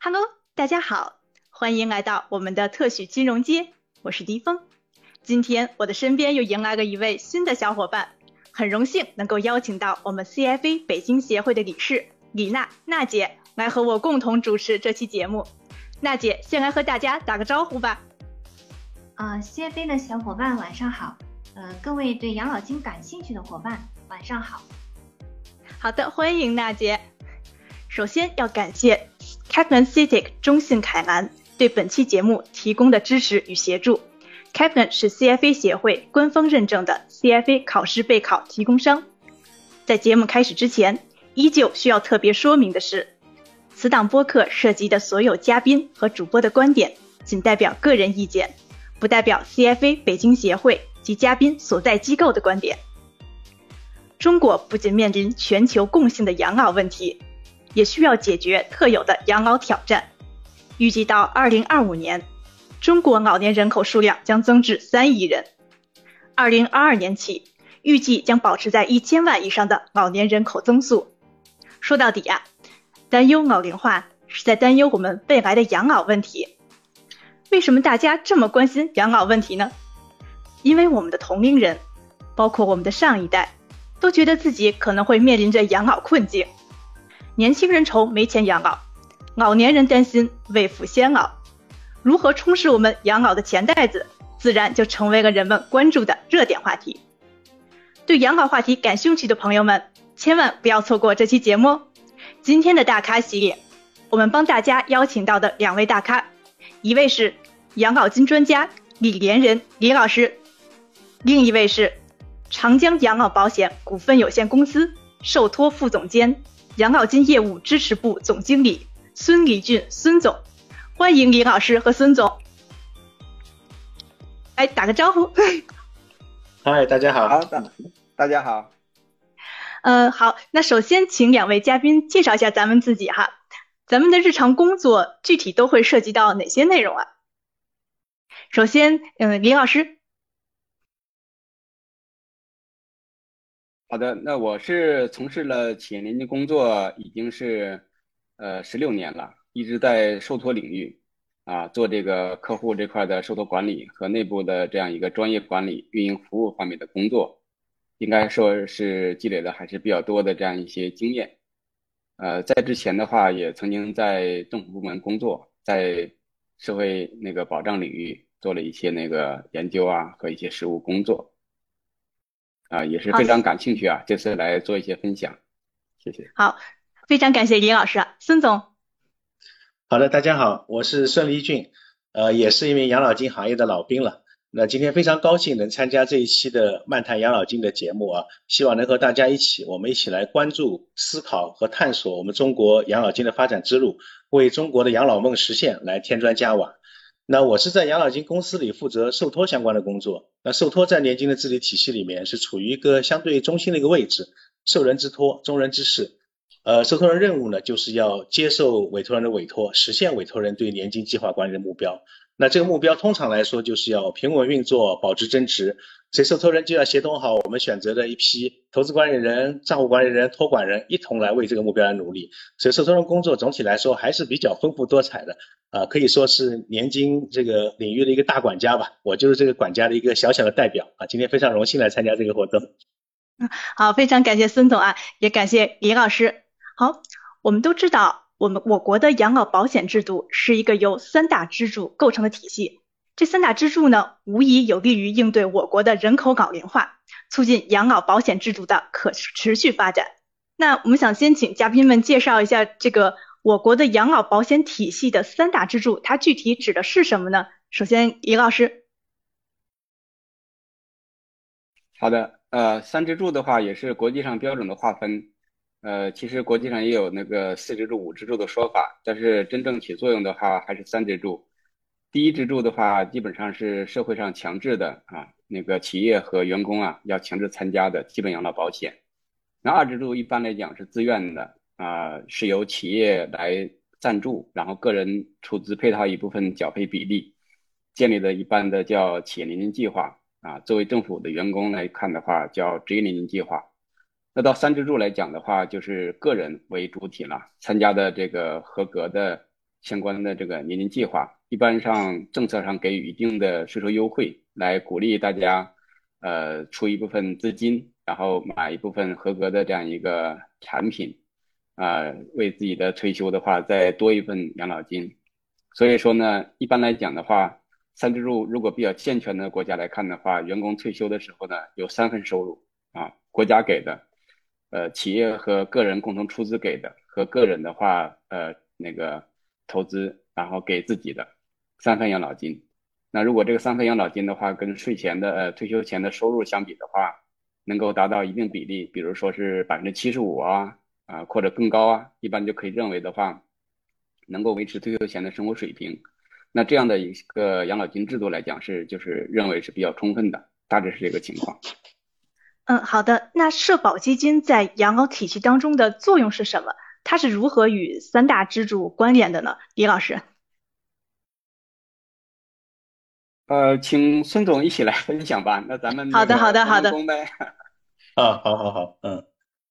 Hello，大家好，欢迎来到我们的特许金融街，我是迪峰。今天我的身边又迎来了一位新的小伙伴，很荣幸能够邀请到我们 CFA 北京协会的理事李娜娜姐来和我共同主持这期节目。娜姐先来和大家打个招呼吧。啊，CFA 的小伙伴晚上好，呃，各位对养老金感兴趣的伙伴晚上好。好的，欢迎娜姐。首先要感谢 Kaplan CITIC 中信凯南对本期节目提供的支持与协助。Kaplan 是 CFA 协会官方认证的 CFA 考试备考提供商。在节目开始之前，依旧需要特别说明的是，此档播客涉及的所有嘉宾和主播的观点仅代表个人意见，不代表 CFA 北京协会及嘉宾所在机构的观点。中国不仅面临全球共性的养老问题。也需要解决特有的养老挑战。预计到二零二五年，中国老年人口数量将增至三亿人。二零二二年起，预计将保持在一千万以上的老年人口增速。说到底啊，担忧老龄化是在担忧我们未来的养老问题。为什么大家这么关心养老问题呢？因为我们的同龄人，包括我们的上一代，都觉得自己可能会面临着养老困境。年轻人愁没钱养老，老年人担心未富先老，如何充实我们养老的钱袋子，自然就成为了人们关注的热点话题。对养老话题感兴趣的朋友们，千万不要错过这期节目。今天的大咖系列，我们帮大家邀请到的两位大咖，一位是养老金专家李连仁李老师，另一位是长江养老保险股份有限公司受托副总监。养老金业务支持部总经理孙礼俊孙总，欢迎李老师和孙总，来打个招呼。嗨，大家好。好，大大家好。嗯，好，那首先请两位嘉宾介绍一下咱们自己哈，咱们的日常工作具体都会涉及到哪些内容啊？首先，嗯，李老师。好的，那我是从事了企业年金工作，已经是呃十六年了，一直在受托领域啊做这个客户这块的受托管理和内部的这样一个专业管理、运营服务方面的工作，应该说是积累的还是比较多的这样一些经验。呃，在之前的话，也曾经在政府部门工作，在社会那个保障领域做了一些那个研究啊和一些实务工作。啊，也是非常感兴趣啊！这次来做一些分享，谢谢。好，非常感谢李老师，孙总。好的，大家好，我是孙立俊，呃，也是一名养老金行业的老兵了。那今天非常高兴能参加这一期的漫谈养老金的节目啊，希望能和大家一起，我们一起来关注、思考和探索我们中国养老金的发展之路，为中国的养老梦实现来添砖加瓦。那我是在养老金公司里负责受托相关的工作。那受托在年金的治理体系里面是处于一个相对中心的一个位置，受人之托，忠人之事。呃，受托人任务呢，就是要接受委托人的委托，实现委托人对年金计划管理的目标。那这个目标通常来说就是要平稳运作，保值增值。所以受托人就要协同好我们选择的一批投资管理人、账户管理人、托管人，一同来为这个目标来努力。所以受托人工作总体来说还是比较丰富多彩的，啊，可以说是年金这个领域的一个大管家吧。我就是这个管家的一个小小的代表啊。今天非常荣幸来参加这个活动。嗯，好，非常感谢孙总啊，也感谢李老师。好，我们都知道，我们我国的养老保险制度是一个由三大支柱构成的体系。这三大支柱呢，无疑有利于应对我国的人口老龄化，促进养老保险制度的可持续发展。那我们想先请嘉宾们介绍一下这个我国的养老保险体系的三大支柱，它具体指的是什么呢？首先，李老师。好的，呃，三支柱的话也是国际上标准的划分，呃，其实国际上也有那个四支柱、五支柱的说法，但是真正起作用的话还是三支柱。第一支柱的话，基本上是社会上强制的啊，那个企业和员工啊要强制参加的基本养老保险。那二支柱一般来讲是自愿的啊，是由企业来赞助，然后个人出资配套一部分缴费比例，建立的一般的叫企业年金计划啊。作为政府的员工来看的话，叫职业年金计划。那到三支柱来讲的话，就是个人为主体了，参加的这个合格的。相关的这个年金计划，一般上政策上给予一定的税收优惠，来鼓励大家呃出一部分资金，然后买一部分合格的这样一个产品，啊，为自己的退休的话再多一份养老金。所以说呢，一般来讲的话，三支柱如果比较健全的国家来看的话，员工退休的时候呢，有三份收入啊，国家给的，呃，企业和个人共同出资给的，和个人的话，呃，那个投资，然后给自己的三份养老金。那如果这个三份养老金的话，跟税前的呃退休前的收入相比的话，能够达到一定比例，比如说是百分之七十五啊，啊或者更高啊，一般就可以认为的话。能够维持退休前的生活水平，那这样的一个养老金制度来讲是就是认为是比较充分的，大致是这个情况。嗯，好的。那社保基金在养老体系当中的作用是什么？它是如何与三大支柱关联的呢？李老师。呃，请孙总一起来分享吧。那咱们好的，好的，好的。啊，好好好，嗯。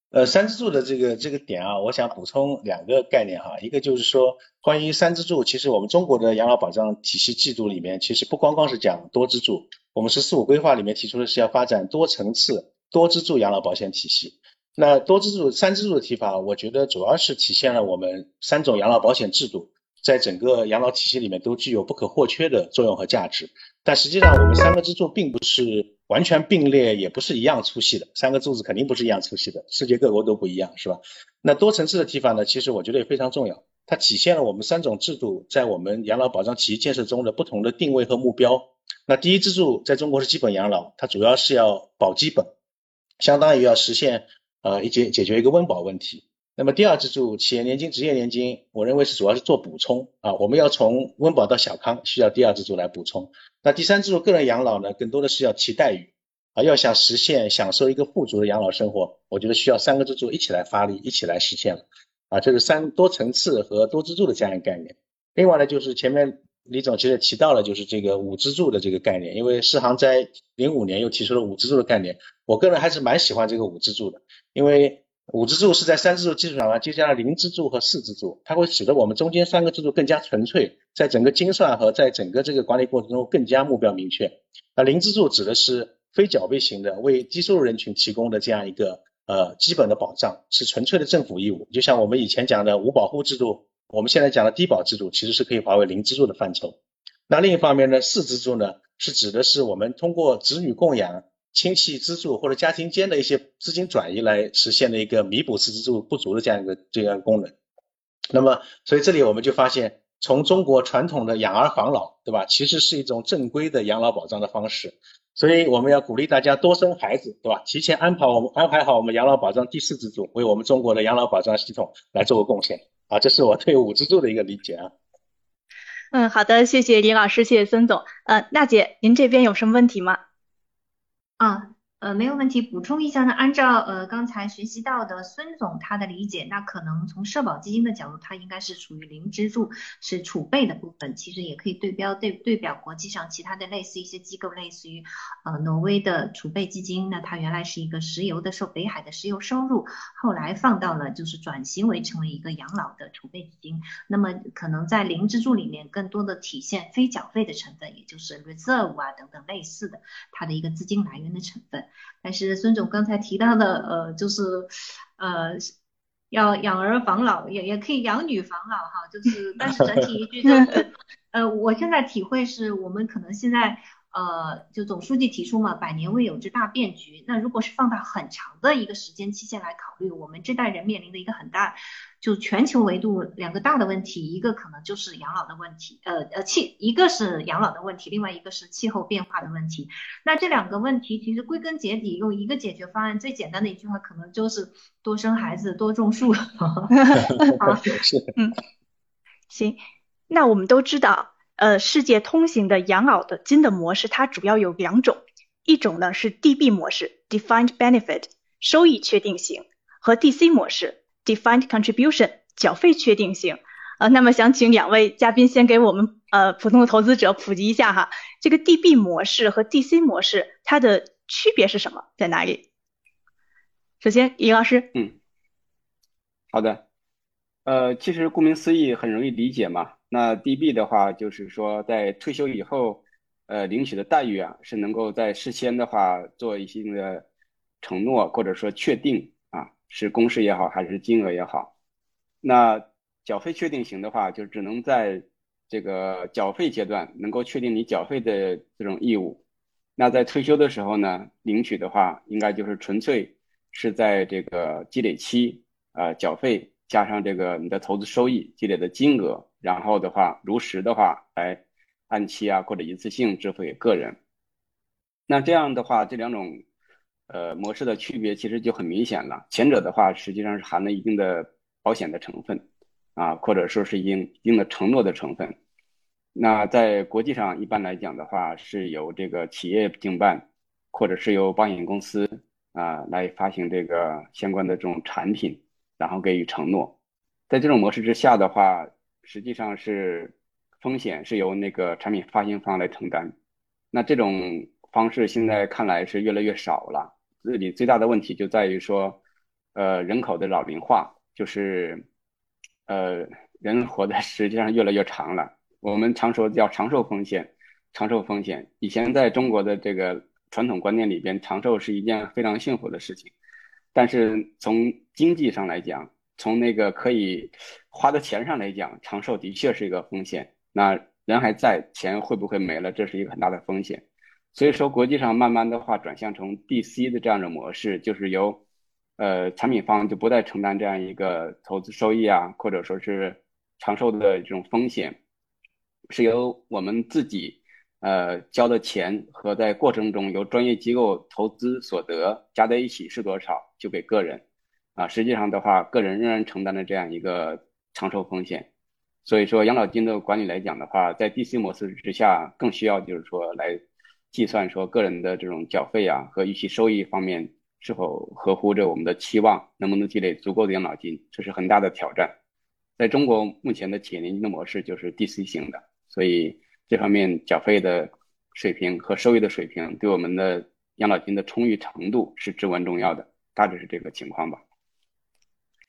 呃，三支柱的这个这个点啊，我想补充两个概念哈，一个就是说，关于三支柱，其实我们中国的养老保障体系制度里面，其实不光光是讲多支柱，我们“十四五”规划里面提出的是要发展多层次、多支柱养老保险体系。那多支柱、三支柱的提法，我觉得主要是体现了我们三种养老保险制度在整个养老体系里面都具有不可或缺的作用和价值。但实际上，我们三个支柱并不是完全并列，也不是一样粗细的。三个柱子肯定不是一样粗细的，世界各国都不一样，是吧？那多层次的提法呢？其实我觉得也非常重要，它体现了我们三种制度在我们养老保障体系建设中的不同的定位和目标。那第一支柱在中国是基本养老，它主要是要保基本，相当于要实现呃一解解决一个温饱问题。那么第二支柱企业年金、职业年金，我认为是主要是做补充啊，我们要从温饱到小康，需要第二支柱来补充。那第三支柱个人养老呢，更多的是要提待遇啊，要想实现享受一个富足的养老生活，我觉得需要三个支柱一起来发力，一起来实现了啊，这是三多层次和多支柱的这样一个概念。另外呢，就是前面李总其实提到了，就是这个五支柱的这个概念，因为世行在零五年又提出了五支柱的概念，我个人还是蛮喜欢这个五支柱的，因为。五支柱是在三支柱基础上呢，接加了零支柱和四支柱，它会使得我们中间三个支柱更加纯粹，在整个精算和在整个这个管理过程中更加目标明确。那零支柱指的是非缴费型的，为低收入人群提供的这样一个呃基本的保障，是纯粹的政府义务。就像我们以前讲的五保户制度，我们现在讲的低保制度，其实是可以划为零支柱的范畴。那另一方面呢，四支柱呢，是指的是我们通过子女供养。亲戚资助或者家庭间的一些资金转移来实现的一个弥补四支柱不足的这样一个这样功能。那么，所以这里我们就发现，从中国传统的养儿防老，对吧？其实是一种正规的养老保障的方式。所以我们要鼓励大家多生孩子，对吧？提前安排我们安排好我们养老保障第四支柱，为我们中国的养老保障系统来做个贡献。啊，这是我对五支柱的一个理解啊。嗯，好的，谢谢李老师，谢谢孙总。呃，娜姐，您这边有什么问题吗？啊。呃，没有问题。补充一下呢，按照呃刚才学习到的孙总他的理解，那可能从社保基金的角度，它应该是属于零支柱，是储备的部分。其实也可以对标对对表国际上其他的类似一些机构，类似于呃挪威的储备基金，那它原来是一个石油的受北海的石油收入，后来放到了就是转型为成为一个养老的储备基金。那么可能在零支柱里面更多的体现非缴费的成分，也就是 reserve 啊等等类似的它的一个资金来源的成分。但是孙总刚才提到的，呃，就是，呃，要养儿防老，也也可以养女防老哈，就是，但是整体一句就是，呃，我现在体会是我们可能现在。呃，就总书记提出嘛，百年未有之大变局。那如果是放到很长的一个时间期限来考虑，我们这代人面临的一个很大，就全球维度两个大的问题，一个可能就是养老的问题，呃呃气，一个是养老的问题，另外一个是气候变化的问题。那这两个问题其实归根结底，用一个解决方案，最简单的一句话，可能就是多生孩子，多种树。好，嗯，行，那我们都知道。呃，世界通行的养老的金的模式，它主要有两种，一种呢是 DB 模式 （Defined Benefit） 收益确定型，和 DC 模式 （Defined Contribution） 缴费确定型。呃，那么想请两位嘉宾先给我们呃普通的投资者普及一下哈，这个 DB 模式和 DC 模式它的区别是什么，在哪里？首先，尹老师。嗯，好的。呃，其实顾名思义，很容易理解嘛。那 DB 的话，就是说在退休以后，呃，领取的待遇啊，是能够在事先的话做一些的承诺，或者说确定啊，是公式也好，还是金额也好。那缴费确定型的话，就只能在这个缴费阶段能够确定你缴费的这种义务。那在退休的时候呢，领取的话，应该就是纯粹是在这个积累期啊缴费。加上这个你的投资收益积累的金额，然后的话如实的话来按期啊或者一次性支付给个人。那这样的话，这两种呃模式的区别其实就很明显了。前者的话实际上是含了一定的保险的成分啊，或者说是一定一定的承诺的成分。那在国际上一般来讲的话，是由这个企业经办或者是由保险公司啊来发行这个相关的这种产品。然后给予承诺，在这种模式之下的话，实际上是风险是由那个产品发行方来承担。那这种方式现在看来是越来越少了。这里最大的问题就在于说，呃，人口的老龄化，就是呃，人活的实际上越来越长了。我们常说叫长寿风险，长寿风险。以前在中国的这个传统观念里边，长寿是一件非常幸福的事情。但是从经济上来讲，从那个可以花的钱上来讲，长寿的确是一个风险。那人还在，钱会不会没了？这是一个很大的风险。所以说，国际上慢慢的话转向成 DC 的这样的模式，就是由呃产品方就不再承担这样一个投资收益啊，或者说是长寿的这种风险，是由我们自己。呃，交的钱和在过程中由专业机构投资所得加在一起是多少，就给个人。啊，实际上的话，个人仍然承担了这样一个长寿风险。所以说，养老金的管理来讲的话，在 DC 模式之下，更需要就是说来计算说个人的这种缴费啊和预期收益方面是否合乎着我们的期望，能不能积累足够的养老金，这是很大的挑战。在中国目前的企业年金的模式就是 DC 型的，所以。这方面缴费的水平和收益的水平，对我们的养老金的充裕程度是至关重要的。大致是这个情况吧。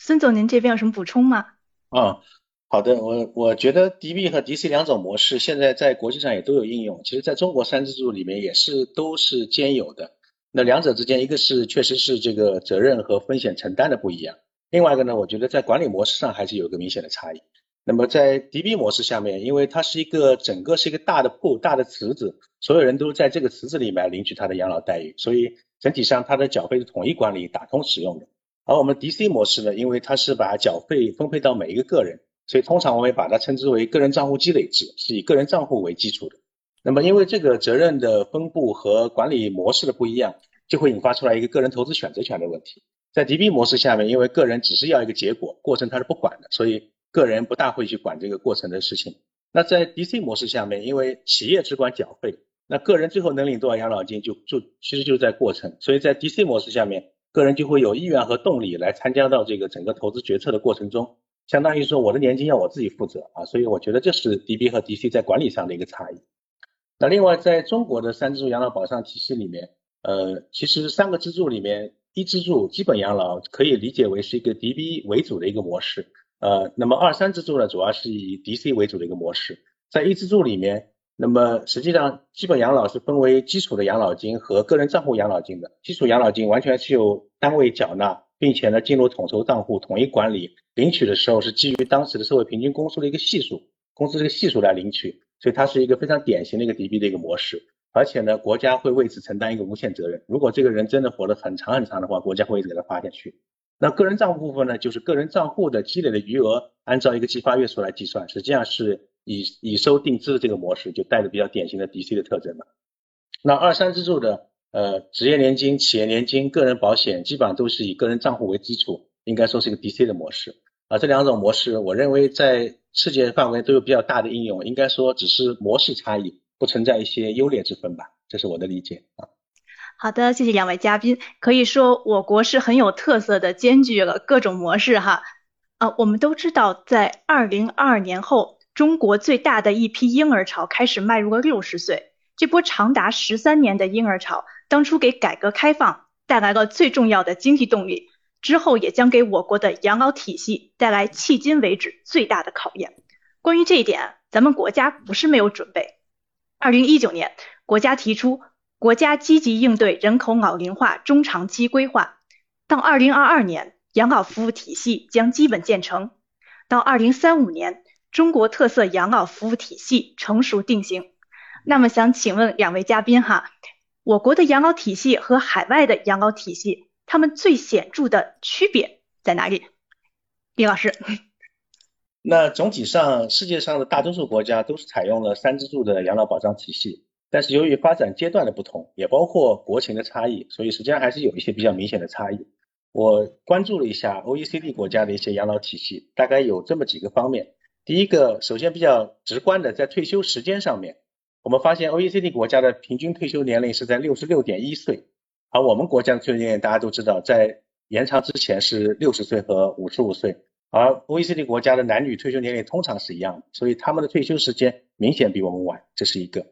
孙总，您这边有什么补充吗？啊，好的，我我觉得 DB 和 DC 两种模式现在在国际上也都有应用，其实在中国三支柱里面也是都是兼有的。那两者之间，一个是确实是这个责任和风险承担的不一样，另外一个呢，我觉得在管理模式上还是有个明显的差异。那么在 DB 模式下面，因为它是一个整个是一个大的铺大的池子，所有人都在这个池子里面领取他的养老待遇，所以整体上它的缴费是统一管理、打通使用的。而我们 DC 模式呢，因为它是把缴费分配到每一个个人，所以通常我们把它称之为个人账户积累制，是以个人账户为基础的。那么因为这个责任的分布和管理模式的不一样，就会引发出来一个个人投资选择权的问题。在 DB 模式下面，因为个人只是要一个结果，过程他是不管的，所以。个人不大会去管这个过程的事情。那在 DC 模式下面，因为企业只管缴费，那个人最后能领多少养老金，就就其实就是在过程。所以在 DC 模式下面，个人就会有意愿和动力来参加到这个整个投资决策的过程中，相当于说我的年金要我自己负责啊。所以我觉得这是 DB 和 DC 在管理上的一个差异。那另外在中国的三支柱养老保障体系里面，呃，其实三个支柱里面，一支柱基本养老可以理解为是一个 DB 为主的一个模式。呃，那么二三支柱呢，主要是以 DC 为主的一个模式，在一支柱里面，那么实际上基本养老是分为基础的养老金和个人账户养老金的。基础养老金完全是由单位缴纳，并且呢进入统筹账户统一管理，领取的时候是基于当时的社会平均工资的一个系数，工资这个系数来领取，所以它是一个非常典型的一个 DB 的一个模式，而且呢国家会为此承担一个无限责任，如果这个人真的活得很长很长的话，国家会一直给他发下去。那个人账户部分呢，就是个人账户的积累的余额，按照一个计发月数来计算，实际上是以以收定支的这个模式，就带着比较典型的 DC 的特征了。那二三支柱的呃职业年金、企业年金、个人保险，基本上都是以个人账户为基础，应该说是一个 DC 的模式。啊，这两种模式，我认为在世界范围都有比较大的应用，应该说只是模式差异，不存在一些优劣之分吧，这是我的理解啊。好的，谢谢两位嘉宾。可以说，我国是很有特色的，兼具了各种模式哈。啊，我们都知道，在二零二二年后，中国最大的一批婴儿潮开始迈入了六十岁。这波长达十三年的婴儿潮，当初给改革开放带来了最重要的经济动力。之后也将给我国的养老体系带来迄今为止最大的考验。关于这一点，咱们国家不是没有准备。二零一九年，国家提出国家积极应对人口老龄化中长期规划，到二零二二年，养老服务体系将基本建成；到二零三五年，中国特色养老服务体系成熟定型。那么，想请问两位嘉宾哈，我国的养老体系和海外的养老体系，它们最显著的区别在哪里？李老师。那总体上，世界上的大多数国家都是采用了三支柱的养老保障体系，但是由于发展阶段的不同，也包括国情的差异，所以实际上还是有一些比较明显的差异。我关注了一下 OECD 国家的一些养老体系，大概有这么几个方面。第一个，首先比较直观的，在退休时间上面，我们发现 OECD 国家的平均退休年龄是在六十六点一岁，而我们国家的退休年龄大家都知道，在延长之前是六十岁和五十五岁。而 OECD 国家的男女退休年龄通常是一样的，所以他们的退休时间明显比我们晚，这是一个。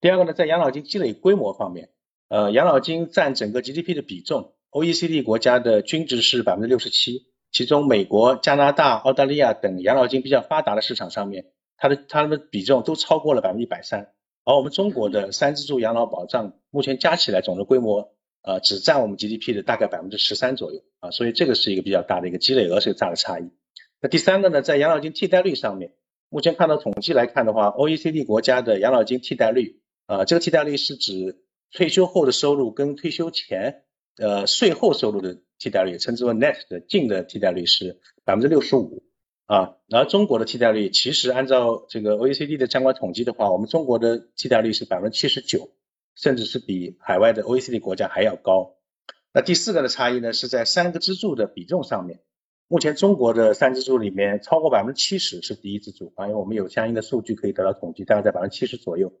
第二个呢，在养老金积累规模方面，呃，养老金占整个 GDP 的比重，OECD 国家的均值是百分之六十七，其中美国、加拿大、澳大利亚等养老金比较发达的市场上面，它的它们的比重都超过了百分之一百三。而我们中国的三支柱养老保障目前加起来总的规模，呃，只占我们 GDP 的大概百分之十三左右啊，所以这个是一个比较大的一个积累额是大的差异。那第三个呢，在养老金替代率上面，目前看到统计来看的话，OECD 国家的养老金替代率，呃，这个替代率是指退休后的收入跟退休前呃税后收入的替代率，称之为 net 的净的替代率是百分之六十五啊。然后中国的替代率，其实按照这个 OECD 的相关统计的话，我们中国的替代率是百分之七十九，甚至是比海外的 OECD 国家还要高。那第四个的差异呢，是在三个支柱的比重上面。目前中国的三支柱里面，超过百分之七十是第一支柱啊，因为我们有相应的数据可以得到统计，大概在百分之七十左右。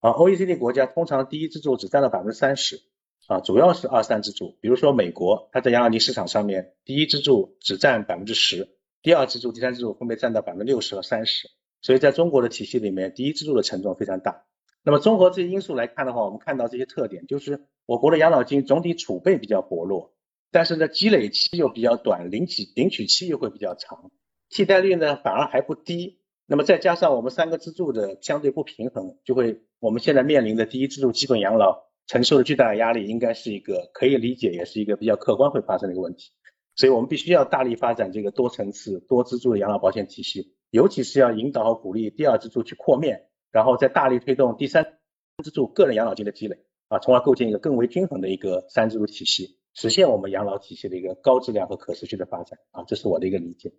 而 OECD 国家通常第一支柱只占到百分之三十啊，主要是二三支柱。比如说美国，它在养老金市场上面，第一支柱只占百分之十，第二支柱、第三支柱分别占到百分之六十和三十。所以在中国的体系里面，第一支柱的权重非常大。那么综合这些因素来看的话，我们看到这些特点，就是我国的养老金总体储备比较薄弱。但是呢，积累期又比较短，领取领取期又会比较长，替代率呢反而还不低。那么再加上我们三个支柱的相对不平衡，就会我们现在面临的第一支柱基本养老承受的巨大的压力，应该是一个可以理解，也是一个比较客观会发生的一个问题。所以我们必须要大力发展这个多层次、多支柱的养老保险体系，尤其是要引导和鼓励第二支柱去扩面，然后再大力推动第三支柱个人养老金的积累啊，从而构建一个更为均衡的一个三支柱体系。实现我们养老体系的一个高质量和可持续的发展啊，这是我的一个理解。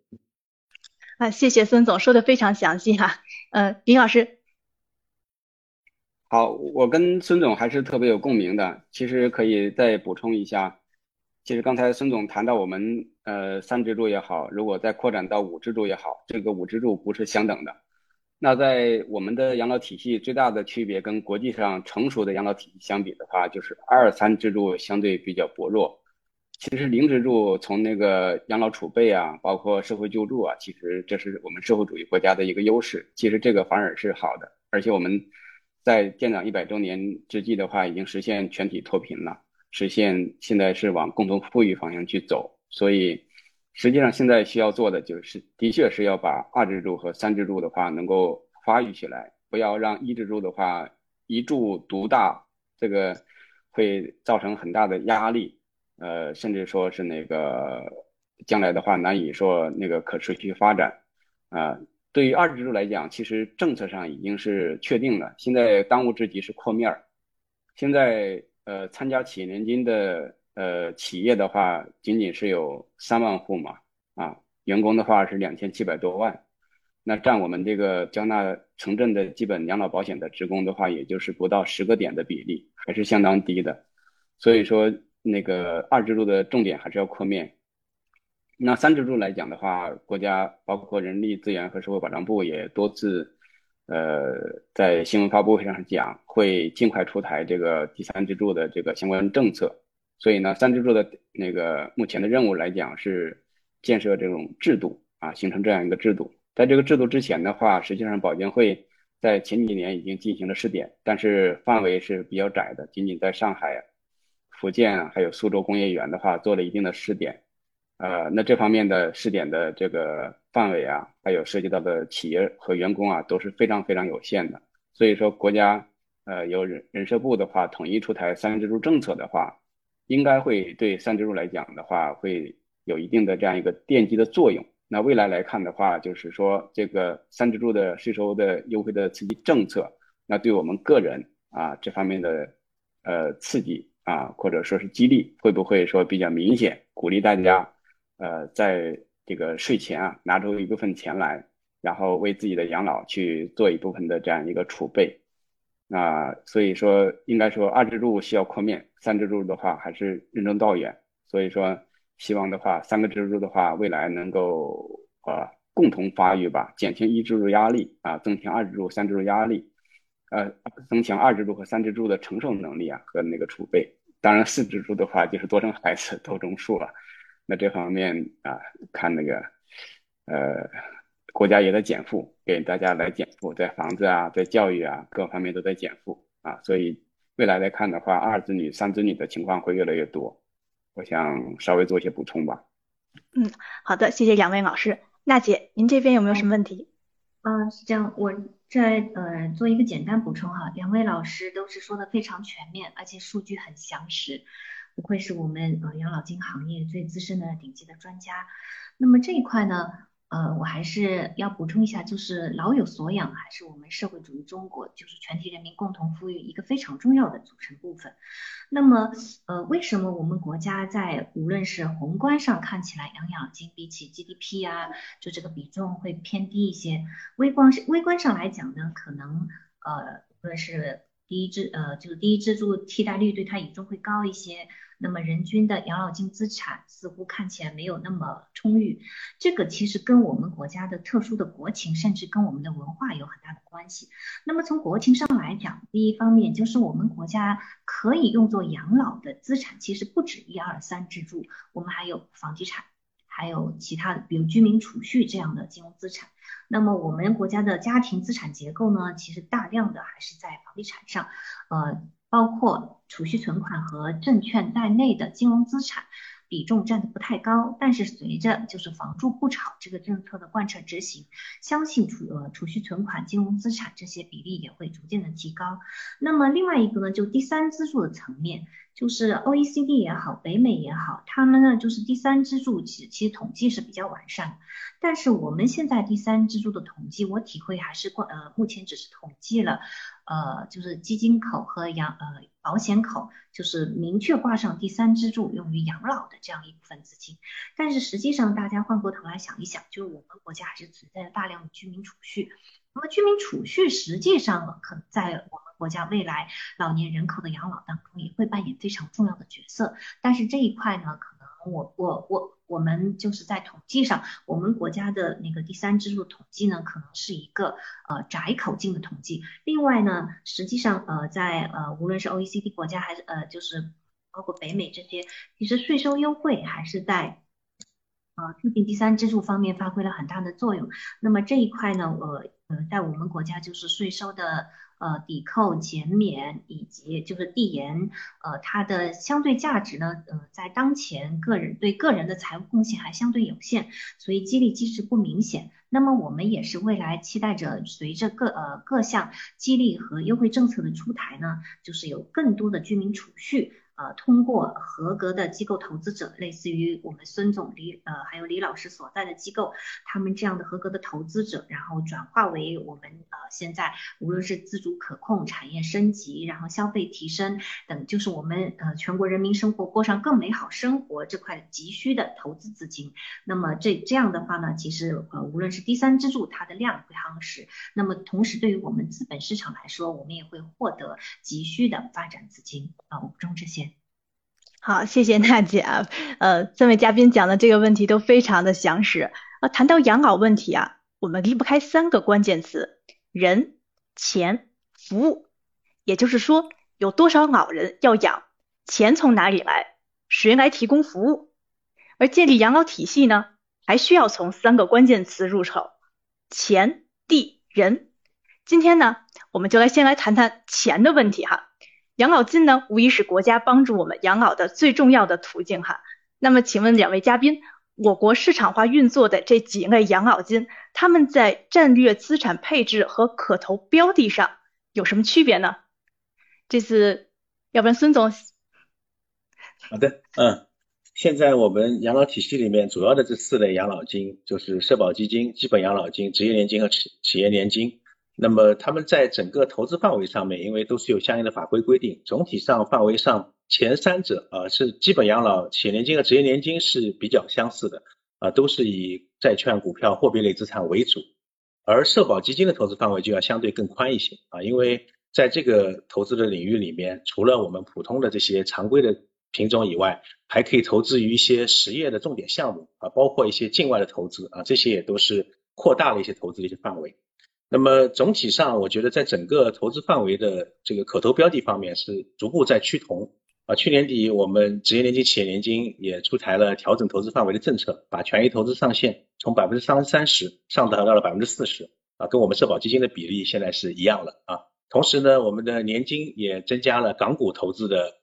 啊，谢谢孙总说的非常详细哈。嗯，林老师。好，我跟孙总还是特别有共鸣的。其实可以再补充一下，其实刚才孙总谈到我们呃三支柱也好，如果再扩展到五支柱也好，这个五支柱不是相等的。那在我们的养老体系最大的区别，跟国际上成熟的养老体系相比的话，就是二三支柱相对比较薄弱。其实零支柱从那个养老储备啊，包括社会救助啊，其实这是我们社会主义国家的一个优势。其实这个反而是好的，而且我们在建党一百周年之际的话，已经实现全体脱贫了，实现现在是往共同富裕方向去走。所以。实际上，现在需要做的就是，的确是要把二支柱和三支柱的话能够发育起来，不要让一支柱的话一柱独大，这个会造成很大的压力，呃，甚至说是那个将来的话难以说那个可持续发展。啊，对于二支柱来讲，其实政策上已经是确定了，现在当务之急是扩面儿。现在呃，参加企业年金的。呃，企业的话仅仅是有三万户嘛，啊，员工的话是两千七百多万，那占我们这个交纳城镇的基本养老保险的职工的话，也就是不到十个点的比例，还是相当低的。所以说，那个二支柱的重点还是要扩面。那三支柱来讲的话，国家包括人力资源和社会保障部也多次，呃，在新闻发布会上讲，会尽快出台这个第三支柱的这个相关政策。所以呢，三支柱的那个目前的任务来讲是建设这种制度啊，形成这样一个制度。在这个制度之前的话，实际上保监会在前几年已经进行了试点，但是范围是比较窄的，仅仅在上海、福建还有苏州工业园的话做了一定的试点。呃，那这方面的试点的这个范围啊，还有涉及到的企业和员工啊，都是非常非常有限的。所以说，国家呃由人人社部的话统一出台三支柱政策的话，应该会对三支柱来讲的话，会有一定的这样一个奠基的作用。那未来来看的话，就是说这个三支柱的税收的优惠的刺激政策，那对我们个人啊这方面的呃刺激啊，或者说是激励，会不会说比较明显，鼓励大家呃在这个税前啊拿出一部分钱来，然后为自己的养老去做一部分的这样一个储备。那所以说，应该说二支柱需要扩面，三支柱的话还是任重道远。所以说。希望的话，三个支柱的话，未来能够呃共同发育吧，减轻一支柱压力啊，增强二支柱、三支柱压力，呃，增强二支柱和三支柱的承受能力啊和那个储备。当然，四支柱的话就是多生孩子、多种树了。那这方面啊，看那个呃，国家也在减负，给大家来减负，在房子啊、在教育啊各方面都在减负啊，所以未来来看的话，二子女、三子女的情况会越来越多。我想稍微做一些补充吧。嗯，好的，谢谢两位老师。娜姐，您这边有没有什么问题？嗯，是这样，我在呃做一个简单补充哈。两位老师都是说的非常全面，而且数据很详实，不愧是我们呃养老金行业最资深的顶级的专家。那么这一块呢？呃，我还是要补充一下，就是老有所养还是我们社会主义中国就是全体人民共同富裕一个非常重要的组成部分。那么，呃，为什么我们国家在无论是宏观上看起来养老金比起 GDP 啊，就这个比重会偏低一些？微观微观上来讲呢，可能呃，无论是第一支呃，就是第一支柱替代率对它比重会高一些。那么人均的养老金资产似乎看起来没有那么充裕，这个其实跟我们国家的特殊的国情，甚至跟我们的文化有很大的关系。那么从国情上来讲，第一方面就是我们国家可以用作养老的资产其实不止一二三支柱，我们还有房地产，还有其他的，比如居民储蓄这样的金融资产。那么我们国家的家庭资产结构呢，其实大量的还是在房地产上，呃。包括储蓄存款和证券在内的金融资产比重占的不太高，但是随着就是房住不炒这个政策的贯彻执行，相信储呃储蓄存款、金融资产这些比例也会逐渐的提高。那么另外一个呢，就第三支柱的层面，就是 OECD 也好，北美也好，他们呢就是第三支柱其其实统计是比较完善，但是我们现在第三支柱的统计，我体会还是过呃目前只是统计了。呃，就是基金口和养呃保险口，就是明确挂上第三支柱用于养老的这样一部分资金。但是实际上，大家换过头来想一想，就是我们国家还是存在着大量的居民储蓄。那么居民储蓄实际上可在我们国家未来老年人口的养老当中也会扮演非常重要的角色。但是这一块呢，可我我我。我们就是在统计上，我们国家的那个第三支柱统计呢，可能是一个呃窄口径的统计。另外呢，实际上呃在呃无论是 OECD 国家还是呃就是包括北美这些，其实税收优惠还是在呃促进第三支柱方面发挥了很大的作用。那么这一块呢，呃呃在我们国家就是税收的。呃，抵扣、减免以及就是递延，呃，它的相对价值呢，呃，在当前个人对个人的财务贡献还相对有限，所以激励机制不明显。那么我们也是未来期待着随着各呃各项激励和优惠政策的出台呢，就是有更多的居民储蓄。呃，通过合格的机构投资者，类似于我们孙总李呃，还有李老师所在的机构，他们这样的合格的投资者，然后转化为我们呃现在无论是自主可控、产业升级，然后消费提升等，就是我们呃全国人民生活过上更美好生活这块急需的投资资金。那么这这样的话呢，其实呃无论是第三支柱，它的量会夯实，那么同时对于我们资本市场来说，我们也会获得急需的发展资金啊，我补充这些。好，谢谢娜姐啊，呃，三位嘉宾讲的这个问题都非常的详实。啊，谈到养老问题啊，我们离不开三个关键词：人、钱、服务。也就是说，有多少老人要养，钱从哪里来，谁来提供服务？而建立养老体系呢，还需要从三个关键词入手：钱、地、人。今天呢，我们就来先来谈谈钱的问题哈。养老金呢，无疑是国家帮助我们养老的最重要的途径哈。那么，请问两位嘉宾，我国市场化运作的这几类养老金，他们在战略资产配置和可投标的上有什么区别呢？这次，要不然孙总。好的，嗯，现在我们养老体系里面主要的这四类养老金，就是社保基金、基本养老金、职业年金和企企业年金。那么他们在整个投资范围上面，因为都是有相应的法规规定，总体上范围上前三者啊是基本养老、企业年金和职业年金是比较相似的啊，都是以债券、股票、货币类资产为主，而社保基金的投资范围就要相对更宽一些啊，因为在这个投资的领域里面，除了我们普通的这些常规的品种以外，还可以投资于一些实业的重点项目啊，包括一些境外的投资啊，这些也都是扩大了一些投资的一些范围。那么总体上，我觉得在整个投资范围的这个可投标的方面是逐步在趋同啊。去年底我们职业年金、企业年金也出台了调整投资范围的政策，把权益投资上限从百分之三三十上调到了百分之四十啊，跟我们社保基金的比例现在是一样了啊。同时呢，我们的年金也增加了港股投资的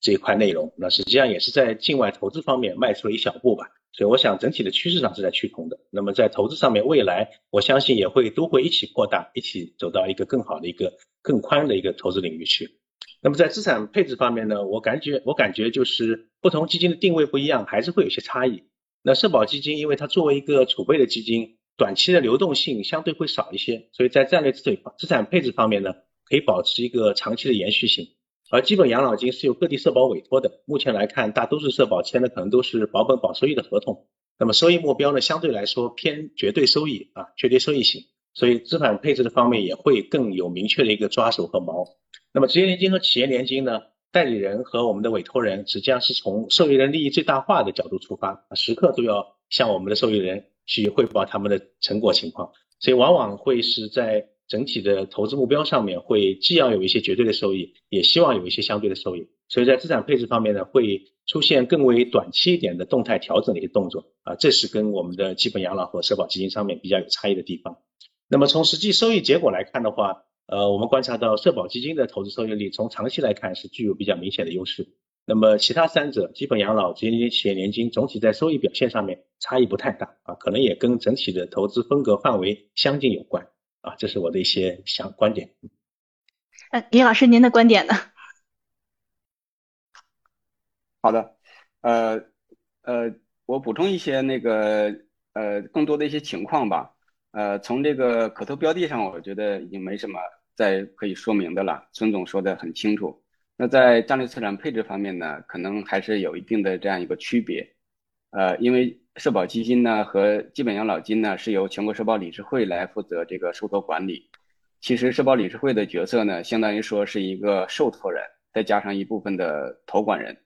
这一块内容，那实际上也是在境外投资方面迈出了一小步吧。所以我想整体的趋势上是在趋同的。那么在投资上面，未来我相信也会都会一起扩大，一起走到一个更好的一个更宽的一个投资领域去。那么在资产配置方面呢，我感觉我感觉就是不同基金的定位不一样，还是会有些差异。那社保基金因为它作为一个储备的基金，短期的流动性相对会少一些，所以在战略资产资产配置方面呢，可以保持一个长期的延续性。而基本养老金是由各地社保委托的，目前来看，大多数社保签的可能都是保本保收益的合同，那么收益目标呢，相对来说偏绝对收益啊，绝对收益型，所以资产配置的方面也会更有明确的一个抓手和锚。那么职业年金和企业年金呢，代理人和我们的委托人实际上是从受益人利益最大化的角度出发，时刻都要向我们的受益人去汇报他们的成果情况，所以往往会是在。整体的投资目标上面会既要有一些绝对的收益，也希望有一些相对的收益，所以在资产配置方面呢，会出现更为短期一点的动态调整的一些动作啊，这是跟我们的基本养老和社保基金上面比较有差异的地方。那么从实际收益结果来看的话，呃，我们观察到社保基金的投资收益率从长期来看是具有比较明显的优势，那么其他三者基本养老、职业年金、企业年金总体在收益表现上面差异不太大啊，可能也跟整体的投资风格范围相近有关。啊，这是我的一些想观点。嗯，李老师，您的观点呢？好的，呃呃，我补充一些那个呃更多的一些情况吧。呃，从这个可投标的上，我觉得已经没什么再可以说明的了。孙总说的很清楚。那在战略资产配置方面呢，可能还是有一定的这样一个区别。呃，因为社保基金呢和基本养老金呢是由全国社保理事会来负责这个受托管理。其实社保理事会的角色呢，相当于说是一个受托人，再加上一部分的投管人。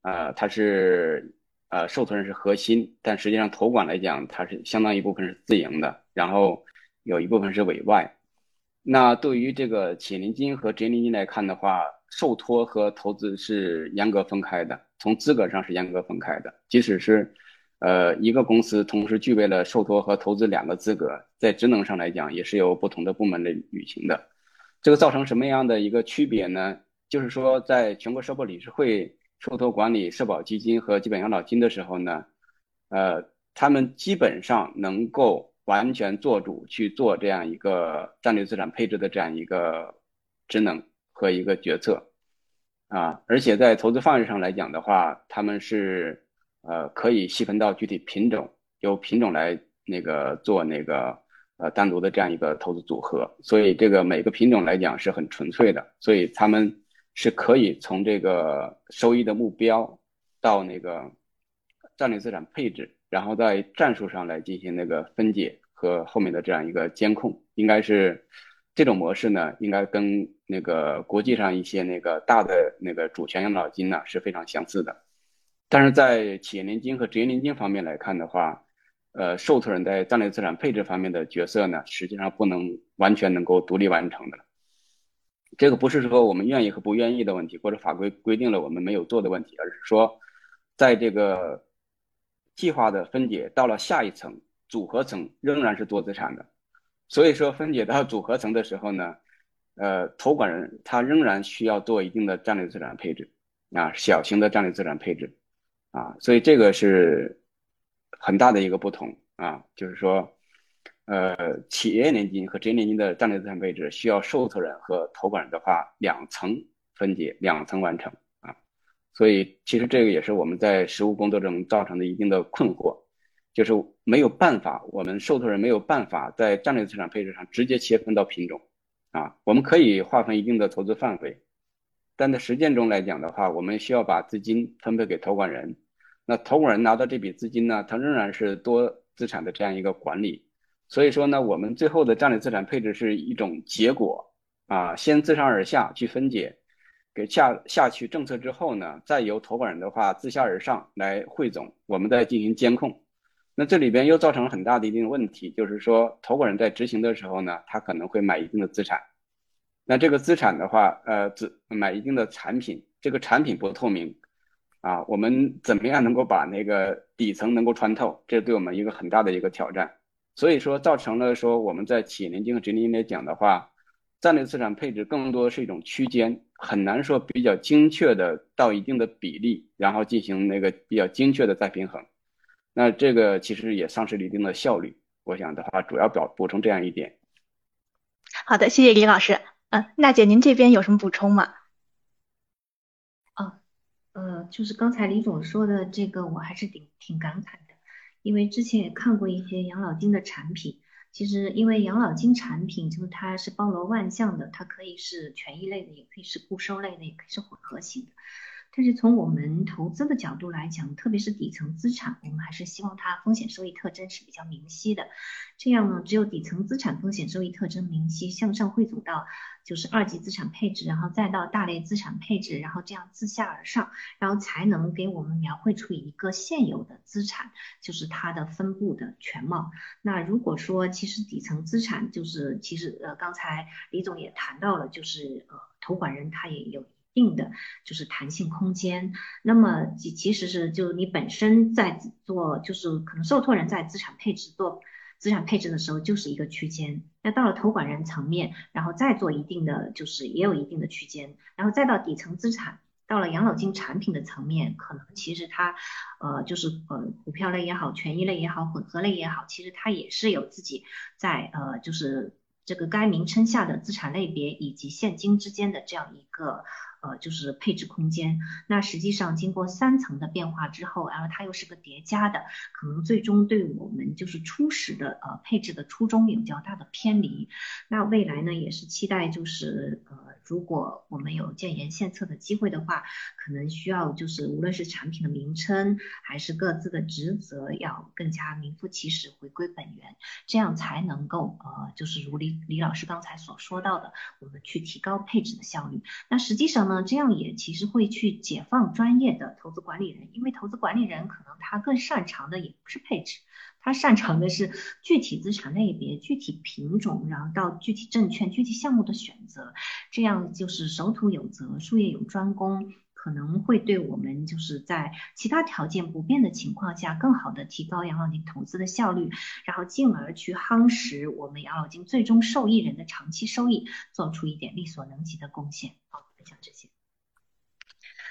啊，他是呃受托人是核心，但实际上投管来讲，它是相当一部分是自营的，然后有一部分是委外。那对于这个企业年金和职业年金来看的话，受托和投资是严格分开的，从资格上是严格分开的。即使是，呃，一个公司同时具备了受托和投资两个资格，在职能上来讲，也是由不同的部门来履行的。这个造成什么样的一个区别呢？就是说，在全国社保理事会受托管理社保基金和基本养老金的时候呢，呃，他们基本上能够完全做主去做这样一个战略资产配置的这样一个职能。和一个决策啊，而且在投资范围上来讲的话，他们是呃可以细分到具体品种，由品种来那个做那个呃单独的这样一个投资组合，所以这个每个品种来讲是很纯粹的，所以他们是可以从这个收益的目标到那个战略资产配置，然后在战术上来进行那个分解和后面的这样一个监控，应该是。这种模式呢，应该跟那个国际上一些那个大的那个主权养老金呢是非常相似的，但是在企业年金和职业年金方面来看的话，呃，受托人在战略资产配置方面的角色呢，实际上不能完全能够独立完成的。这个不是说我们愿意和不愿意的问题，或者法规规定了我们没有做的问题，而是说，在这个计划的分解到了下一层组合层，仍然是做资产的。所以说，分解到组合层的时候呢，呃，投管人他仍然需要做一定的战略资产配置，啊，小型的战略资产配置，啊，所以这个是很大的一个不同啊，就是说，呃，企业年金和职业年金的战略资产配置需要受托人和投管人的话两层分解，两层完成啊，所以其实这个也是我们在实务工作中造成的一定的困惑，就是没有办法，我们受托人没有办法在战略资产配置上直接切分到品种啊，我们可以划分一定的投资范围。但在实践中来讲的话，我们需要把资金分配给投管人，那投管人拿到这笔资金呢，他仍然是多资产的这样一个管理。所以说呢，我们最后的战略资产配置是一种结果啊，先自上而下去分解，给下下去政策之后呢，再由投管人的话自下而上来汇总，我们再进行监控。那这里边又造成了很大的一定问题，就是说投管人在执行的时候呢，他可能会买一定的资产。那这个资产的话，呃，资买一定的产品，这个产品不透明，啊，我们怎么样能够把那个底层能够穿透？这对我们一个很大的一个挑战。所以说，造成了说我们在企业年金和职业年金来讲的话，战略资产配置更多是一种区间，很难说比较精确的到一定的比例，然后进行那个比较精确的再平衡。那这个其实也丧失了一定的效率。我想的话，主要表补充这样一点。好的，谢谢李老师。嗯，娜姐，您这边有什么补充吗？呃，就是刚才李总说的这个，我还是挺挺感慨的，因为之前也看过一些养老金的产品，其实因为养老金产品就是它是包罗万象的，它可以是权益类的，也可以是固收类的，也可以是混合型的。但是从我们投资的角度来讲，特别是底层资产，我们还是希望它风险收益特征是比较明晰的。这样呢，只有底层资产风险收益特征明晰，向上汇总到就是二级资产配置，然后再到大类资产配置，然后这样自下而上，然后才能给我们描绘出一个现有的资产，就是它的分布的全貌。那如果说其实底层资产就是其实呃刚才李总也谈到了，就是呃投管人他也有。定的就是弹性空间，那么其其实是就你本身在做，就是可能受托人在资产配置做资产配置的时候就是一个区间，那到了投管人层面，然后再做一定的就是也有一定的区间，然后再到底层资产，到了养老金产品的层面，可能其实它呃就是呃股票类也好，权益类也好，混合类也好，其实它也是有自己在呃就是这个该名称下的资产类别以及现金之间的这样一个。呃，就是配置空间。那实际上经过三层的变化之后，然后它又是个叠加的，可能最终对我们就是初始的呃配置的初衷有较大的偏离。那未来呢，也是期待就是呃，如果我们有建言献策的机会的话，可能需要就是无论是产品的名称还是各自的职责，要更加名副其实，回归本源，这样才能够呃，就是如李李老师刚才所说到的，我们去提高配置的效率。那实际上呢？这样也其实会去解放专业的投资管理人，因为投资管理人可能他更擅长的也不是配置，他擅长的是具体资产类别、具体品种，然后到具体证券、具体项目的选择，这样就是守土有责，术业有专攻，可能会对我们就是在其他条件不变的情况下，更好的提高养老金投资的效率，然后进而去夯实我们养老金最终受益人的长期收益，做出一点力所能及的贡献。好，分享这些。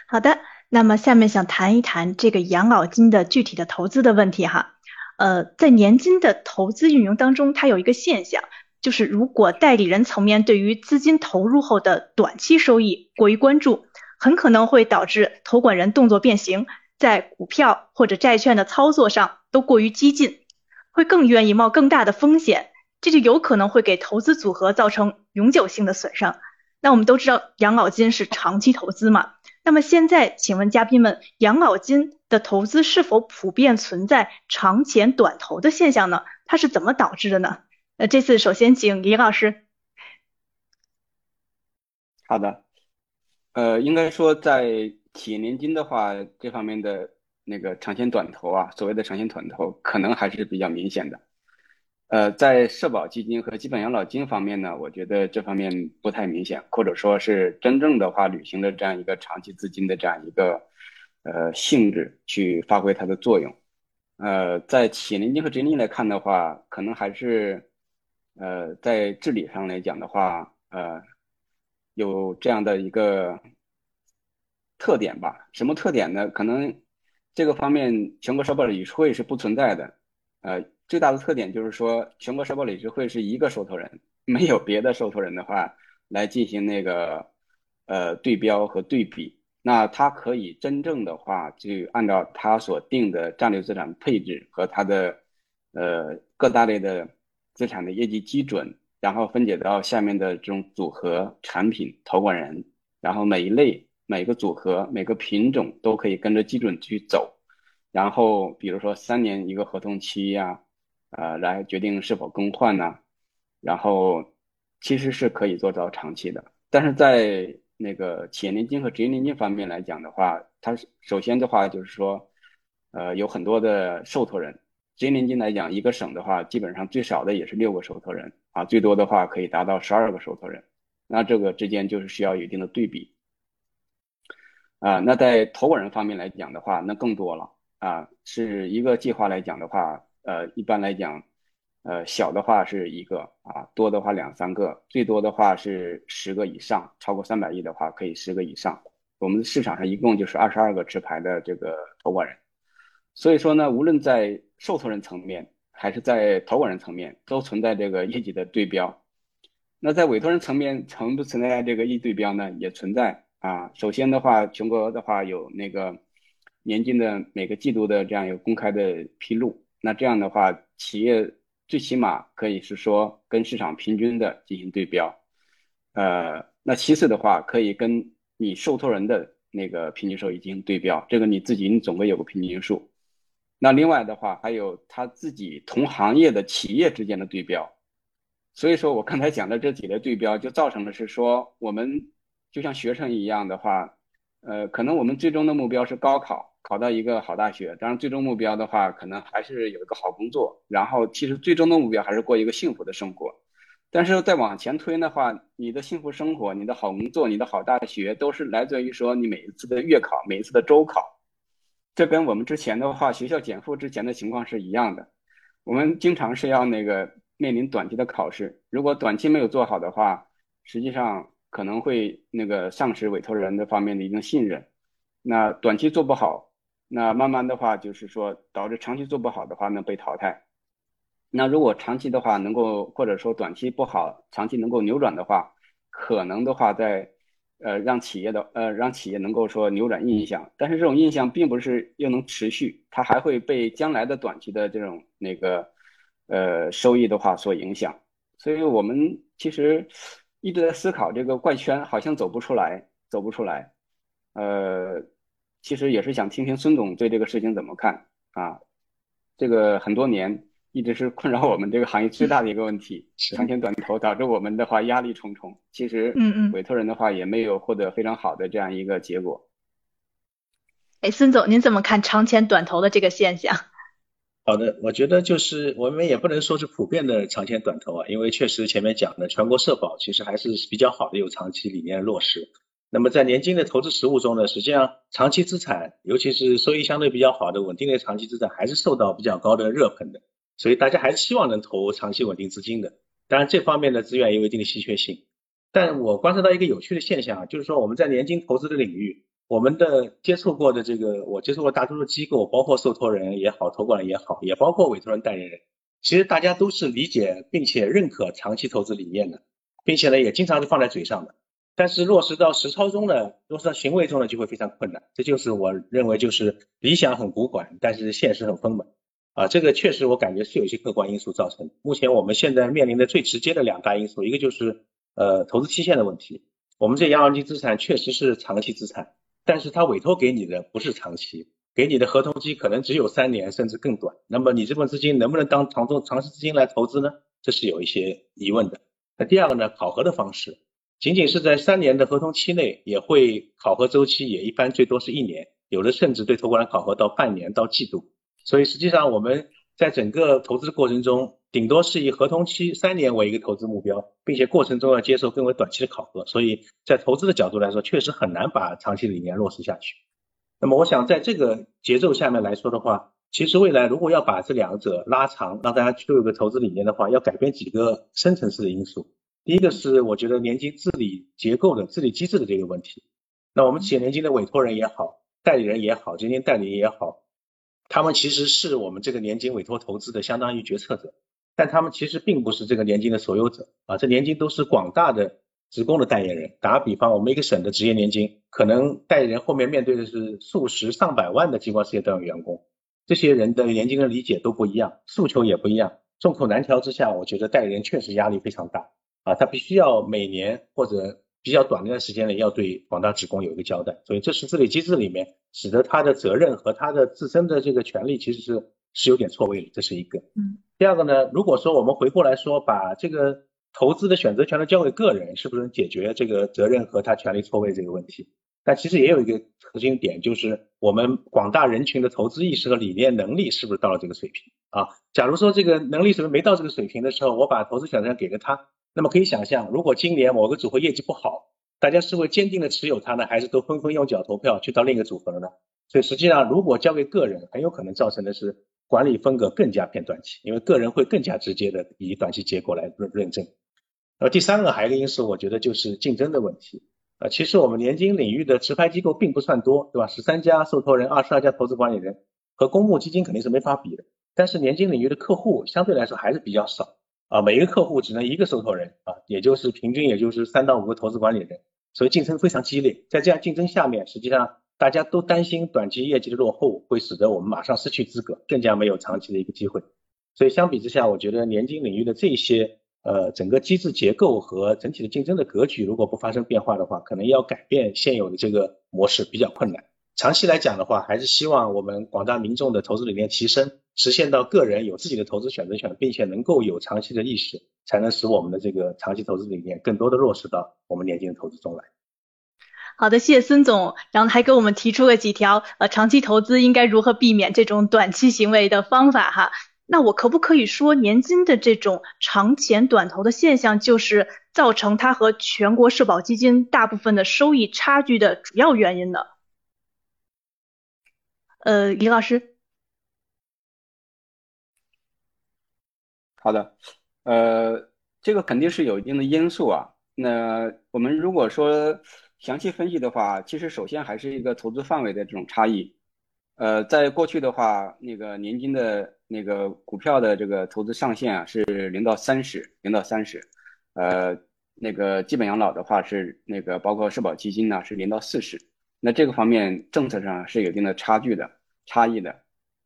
好的，那么下面想谈一谈这个养老金的具体的投资的问题哈。呃，在年金的投资运营当中，它有一个现象，就是如果代理人层面对于资金投入后的短期收益过于关注，很可能会导致投管人动作变形，在股票或者债券的操作上都过于激进，会更愿意冒更大的风险，这就有可能会给投资组合造成永久性的损伤。那我们都知道，养老金是长期投资嘛。那么现在，请问嘉宾们，养老金的投资是否普遍存在长钱短投的现象呢？它是怎么导致的呢？那这次首先请李老师。好的，呃，应该说在企业年金的话，这方面的那个长钱短投啊，所谓的长钱短投，可能还是比较明显的。呃，在社保基金和基本养老金方面呢，我觉得这方面不太明显，或者说是真正的话履行了这样一个长期资金的这样一个呃性质去发挥它的作用。呃，在企业年金和职业年金来看的话，可能还是呃在治理上来讲的话，呃有这样的一个特点吧。什么特点呢？可能这个方面全国社保理事会是不存在的。呃，最大的特点就是说，全国社保理事会是一个受托人，没有别的受托人的话来进行那个呃对标和对比。那它可以真正的话，就按照它所定的战略资产配置和它的呃各大类的资产的业绩基准，然后分解到下面的这种组合产品、投管人，然后每一类、每个组合、每个品种都可以跟着基准去走，然后比如说三年一个合同期呀，呃，来决定是否更换呢？然后其实是可以做到长期的，但是在那个企业年金和职业年金方面来讲的话，它首先的话就是说，呃，有很多的受托人。职业年金来讲，一个省的话，基本上最少的也是六个受托人啊，最多的话可以达到十二个受托人。那这个之间就是需要有一定的对比啊。那在投保人方面来讲的话，那更多了啊，是一个计划来讲的话，呃，一般来讲。呃，小的话是一个啊，多的话两三个，最多的话是十个以上，超过三百亿的话可以十个以上。我们市场上一共就是二十二个持牌的这个投管人，所以说呢，无论在受托人层面还是在投管人层面，都存在这个业绩的对标。那在委托人层面存不存在这个业绩对标呢？也存在啊。首先的话，全国的话有那个年金的每个季度的这样一个公开的披露，那这样的话企业。最起码可以是说跟市场平均的进行对标，呃，那其次的话可以跟你受托人的那个平均收益进行对标，这个你自己你总归有个平均数。那另外的话还有他自己同行业的企业之间的对标，所以说我刚才讲的这几类对标就造成的是说我们就像学生一样的话，呃，可能我们最终的目标是高考。考到一个好大学，当然最终目标的话，可能还是有一个好工作。然后其实最终的目标还是过一个幸福的生活。但是再往前推的话，你的幸福生活、你的好工作、你的好大学，都是来自于说你每一次的月考、每一次的周考。这跟我们之前的话，学校减负之前的情况是一样的。我们经常是要那个面临短期的考试，如果短期没有做好的话，实际上可能会那个丧失委托人的方面的一定信任。那短期做不好。那慢慢的话，就是说导致长期做不好的话呢被淘汰。那如果长期的话能够，或者说短期不好，长期能够扭转的话，可能的话在呃让企业的呃让企业能够说扭转印象。但是这种印象并不是又能持续，它还会被将来的短期的这种那个呃收益的话所影响。所以我们其实一直在思考这个怪圈，好像走不出来，走不出来，呃。其实也是想听听孙总对这个事情怎么看啊？这个很多年一直是困扰我们这个行业最大的一个问题，长钱短投导致我们的话压力重重。其实，嗯嗯，委托人的话也没有获得非常好的这样一个结果。哎，孙总，您怎么看长钱短投的这个现象？好的，我觉得就是我们也不能说是普遍的长钱短投啊，因为确实前面讲的全国社保其实还是比较好的，有长期理念落实。那么在年金的投资实务中呢，实际上长期资产，尤其是收益相对比较好的稳定的长期资产，还是受到比较高的热捧的。所以大家还是希望能投长期稳定资金的。当然这方面的资源也有一定的稀缺性。但我观察到一个有趣的现象啊，就是说我们在年金投资的领域，我们的接触过的这个，我接触过大多数机构，包括受托人也好，托管人也好，也包括委托人代理人，其实大家都是理解并且认可长期投资理念的，并且呢也经常是放在嘴上的。但是落实到实操中呢，落实到行为中呢，就会非常困难。这就是我认为就是理想很古管，但是现实很丰满啊。这个确实我感觉是有一些客观因素造成的。目前我们现在面临的最直接的两大因素，一个就是呃投资期限的问题。我们这养老金资产确实是长期资产，但是它委托给你的不是长期，给你的合同期可能只有三年甚至更短。那么你这份资金能不能当长中长期资金来投资呢？这是有一些疑问的。那第二个呢，考核的方式。仅仅是在三年的合同期内，也会考核周期也一般最多是一年，有的甚至对投管人考核到半年到季度。所以实际上我们在整个投资的过程中，顶多是以合同期三年为一个投资目标，并且过程中要接受更为短期的考核。所以在投资的角度来说，确实很难把长期理念落实下去。那么我想在这个节奏下面来说的话，其实未来如果要把这两者拉长，让大家都有个投资理念的话，要改变几个深层次的因素。第一个是我觉得年金治理结构的治理机制的这个问题。那我们企业年金的委托人也好，代理人也好，基金代理也好，他们其实是我们这个年金委托投资的相当于决策者，但他们其实并不是这个年金的所有者啊，这年金都是广大的职工的代言人。打个比方，我们一个省的职业年金，可能代理人后面面对的是数十上百万的机关事业单位员工，这些人的年金的理解都不一样，诉求也不一样，众口难调之下，我觉得代理人确实压力非常大啊，他必须要每年或者。比较短的一段时间内要对广大职工有一个交代，所以这是治理机制里面使得他的责任和他的自身的这个权利其实是是有点错位的，这是一个。嗯。第二个呢，如果说我们回过来说，把这个投资的选择权都交给个人，是不是能解决这个责任和他权利错位这个问题？但其实也有一个核心点，就是我们广大人群的投资意识和理念能力是不是到了这个水平啊？假如说这个能力是不是没到这个水平的时候，我把投资选择权给了他。那么可以想象，如果今年某个组合业绩不好，大家是会坚定的持有它呢，还是都纷纷用脚投票去到另一个组合了呢？所以实际上，如果交给个人，很有可能造成的是管理风格更加偏短期，因为个人会更加直接的以短期结果来认认证。呃，第三个还有一个因素，我觉得就是竞争的问题。呃，其实我们年金领域的持牌机构并不算多，对吧？十三家受托人，二十二家投资管理人，和公募基金肯定是没法比的。但是年金领域的客户相对来说还是比较少。啊，每一个客户只能一个受托人啊，也就是平均也就是三到五个投资管理人，所以竞争非常激烈。在这样竞争下面，实际上大家都担心短期业绩的落后会使得我们马上失去资格，更加没有长期的一个机会。所以相比之下，我觉得年金领域的这些呃整个机制结构和整体的竞争的格局，如果不发生变化的话，可能要改变现有的这个模式比较困难。长期来讲的话，还是希望我们广大民众的投资理念提升，实现到个人有自己的投资选择权，并且能够有长期的意识，才能使我们的这个长期投资理念更多的落实到我们年轻的投资中来。好的，谢谢孙总，然后还给我们提出了几条呃长期投资应该如何避免这种短期行为的方法哈。那我可不可以说，年金的这种长钱短投的现象，就是造成它和全国社保基金大部分的收益差距的主要原因呢？呃，李老师，好的，呃，这个肯定是有一定的因素啊。那我们如果说详细分析的话，其实首先还是一个投资范围的这种差异。呃，在过去的话，那个年金的那个股票的这个投资上限啊是零到三十，零到三十。呃，那个基本养老的话是那个包括社保基金呢是零到四十。那这个方面政策上是有一定的差距的差异的。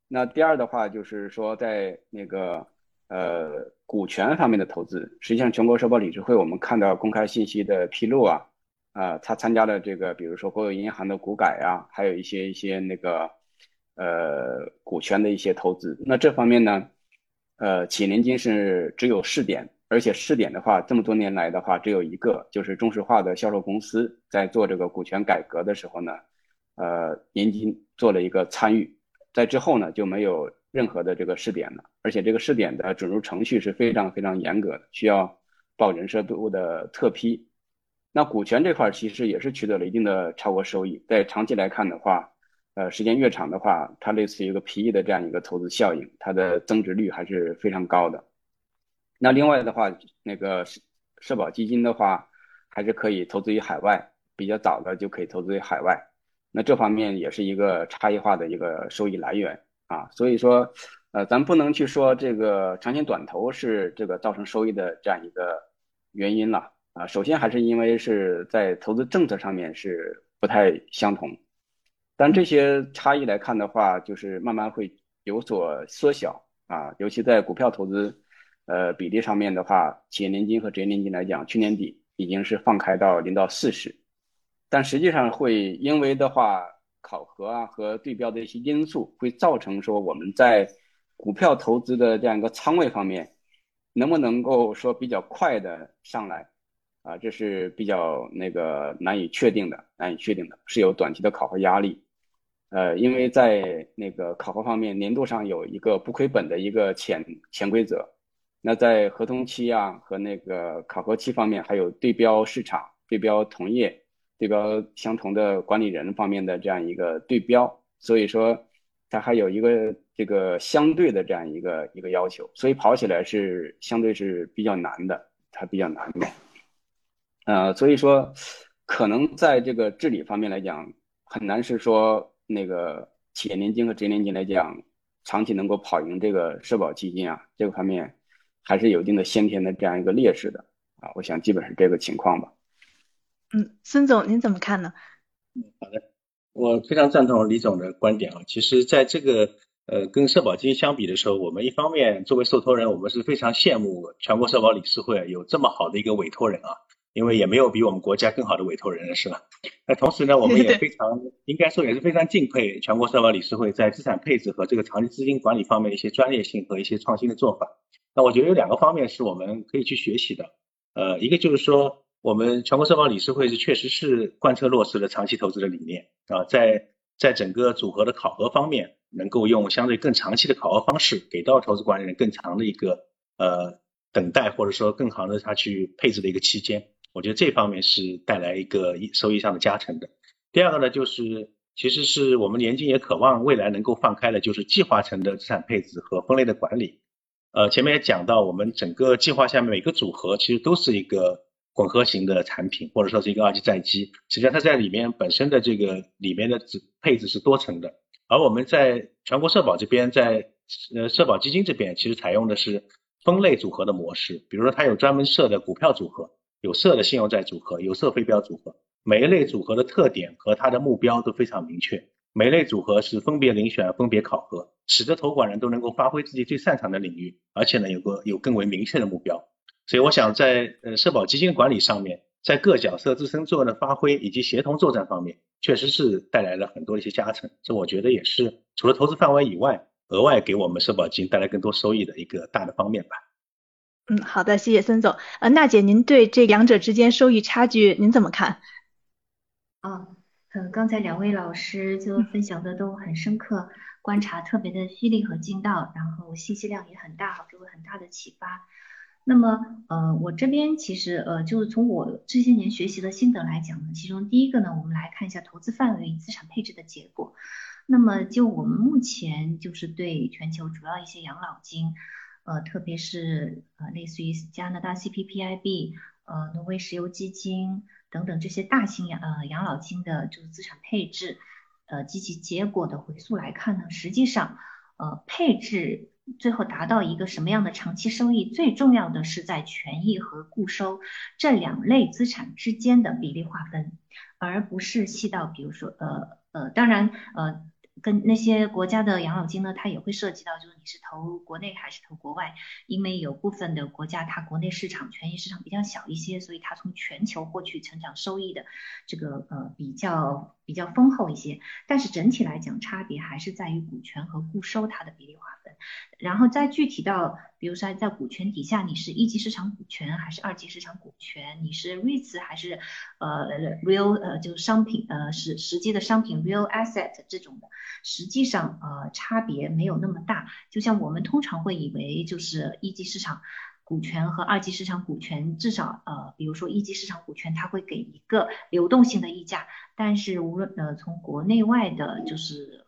那第二的话就是说，在那个呃股权方面的投资，实际上全国社保理事会我们看到公开信息的披露啊，啊，他参加了这个，比如说国有银行的股改啊，还有一些一些那个呃股权的一些投资。那这方面呢，呃，企业年金是只有试点。而且试点的话，这么多年来的话，只有一个，就是中石化的销售公司在做这个股权改革的时候呢，呃，年金做了一个参与，在之后呢就没有任何的这个试点的。而且这个试点的准入程序是非常非常严格的，需要报人社部的特批。那股权这块其实也是取得了一定的超额收益，在长期来看的话，呃，时间越长的话，它类似于一个 PE 的这样一个投资效应，它的增值率还是非常高的。那另外的话，那个社社保基金的话，还是可以投资于海外，比较早的就可以投资于海外。那这方面也是一个差异化的一个收益来源啊。所以说，呃，咱不能去说这个长线短投是这个造成收益的这样一个原因了啊。首先还是因为是在投资政策上面是不太相同，但这些差异来看的话，就是慢慢会有所缩小啊，尤其在股票投资。呃，比例上面的话，企业年金和职业年金来讲，去年底已经是放开到零到四十，但实际上会因为的话，考核啊和对标的一些因素，会造成说我们在股票投资的这样一个仓位方面，能不能够说比较快的上来啊？这是比较那个难以确定的，难以确定的，是有短期的考核压力。呃，因为在那个考核方面，年度上有一个不亏本的一个潜潜规则。那在合同期啊和那个考核期方面，还有对标市场、对标同业、对标相同的管理人方面的这样一个对标，所以说它还有一个这个相对的这样一个一个要求，所以跑起来是相对是比较难的，它比较难的。呃，所以说可能在这个治理方面来讲，很难是说那个企业年金和职业年金来讲，长期能够跑赢这个社保基金啊，这个方面还是有一定的先天的这样一个劣势的啊。我想基本是这个情况吧。嗯，孙总您怎么看呢？嗯，好的，我非常赞同李总的观点啊。其实，在这个呃跟社保基金相比的时候，我们一方面作为受托人，我们是非常羡慕全国社保理事会有这么好的一个委托人啊。因为也没有比我们国家更好的委托人了，是吧？那同时呢，我们也 非常应该说也是非常敬佩全国社保理事会在资产配置和这个长期资金管理方面的一些专业性和一些创新的做法。那我觉得有两个方面是我们可以去学习的。呃，一个就是说，我们全国社保理事会是确实是贯彻落实了长期投资的理念啊，在在整个组合的考核方面，能够用相对更长期的考核方式，给到投资管理人更长的一个呃等待或者说更好的他去配置的一个期间。我觉得这方面是带来一个收益上的加成的。第二个呢，就是其实是我们年金也渴望未来能够放开的，就是计划层的资产配置和分类的管理。呃，前面也讲到，我们整个计划下面每个组合其实都是一个混合型的产品，或者说是一个二级债基。实际上它在里面本身的这个里面的配置是多层的。而我们在全国社保这边，在呃社保基金这边，其实采用的是分类组合的模式。比如说它有专门设的股票组合。有色的信用债组合，有色非标组合，每一类组合的特点和它的目标都非常明确。每一类组合是分别遴选、分别考核，使得投管人都能够发挥自己最擅长的领域，而且呢有个有更为明确的目标。所以我想在呃社保基金管理上面，在各角色自身作用的发挥以及协同作战方面，确实是带来了很多一些加成。这我觉得也是除了投资范围以外，额外给我们社保基金带来更多收益的一个大的方面吧。嗯，好的，谢谢孙总。呃，娜姐，您对这两者之间收益差距您怎么看？啊，呃，刚才两位老师就分享的都很深刻，观察特别的犀利和精到，然后信息量也很大，给我很大的启发。那么，呃，我这边其实，呃，就是从我这些年学习的心得来讲呢，其中第一个呢，我们来看一下投资范围与资产配置的结果。那么，就我们目前就是对全球主要一些养老金。呃，特别是呃，类似于加拿大 CPPIB、呃，挪威石油基金等等这些大型养呃养老金的就是资产配置，呃，及其结果的回溯来看呢，实际上呃配置最后达到一个什么样的长期收益，最重要的是在权益和固收这两类资产之间的比例划分，而不是细到比如说呃呃，当然呃。跟那些国家的养老金呢，它也会涉及到，就是你是投国内还是投国外，因为有部分的国家它国内市场权益市场比较小一些，所以它从全球获取成长收益的这个呃比较比较丰厚一些，但是整体来讲差别还是在于股权和固收它的比例划分，然后再具体到。比如说，在股权底下，你是一级市场股权还是二级市场股权？你是 REITs 还是呃 real 呃就是商品呃实实际的商品 real asset 这种的，实际上呃差别没有那么大。就像我们通常会以为，就是一级市场股权和二级市场股权，至少呃比如说一级市场股权，它会给一个流动性的溢价，但是无论呃从国内外的，就是。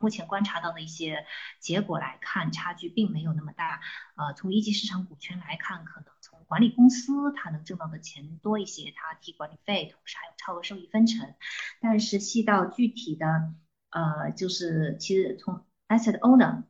目前观察到的一些结果来看，差距并没有那么大。呃，从一级市场股权来看，可能从管理公司它能挣到的钱多一些，它提管理费，同时还有超额收益分成。但是细到具体的，呃，就是其实从 asset owner，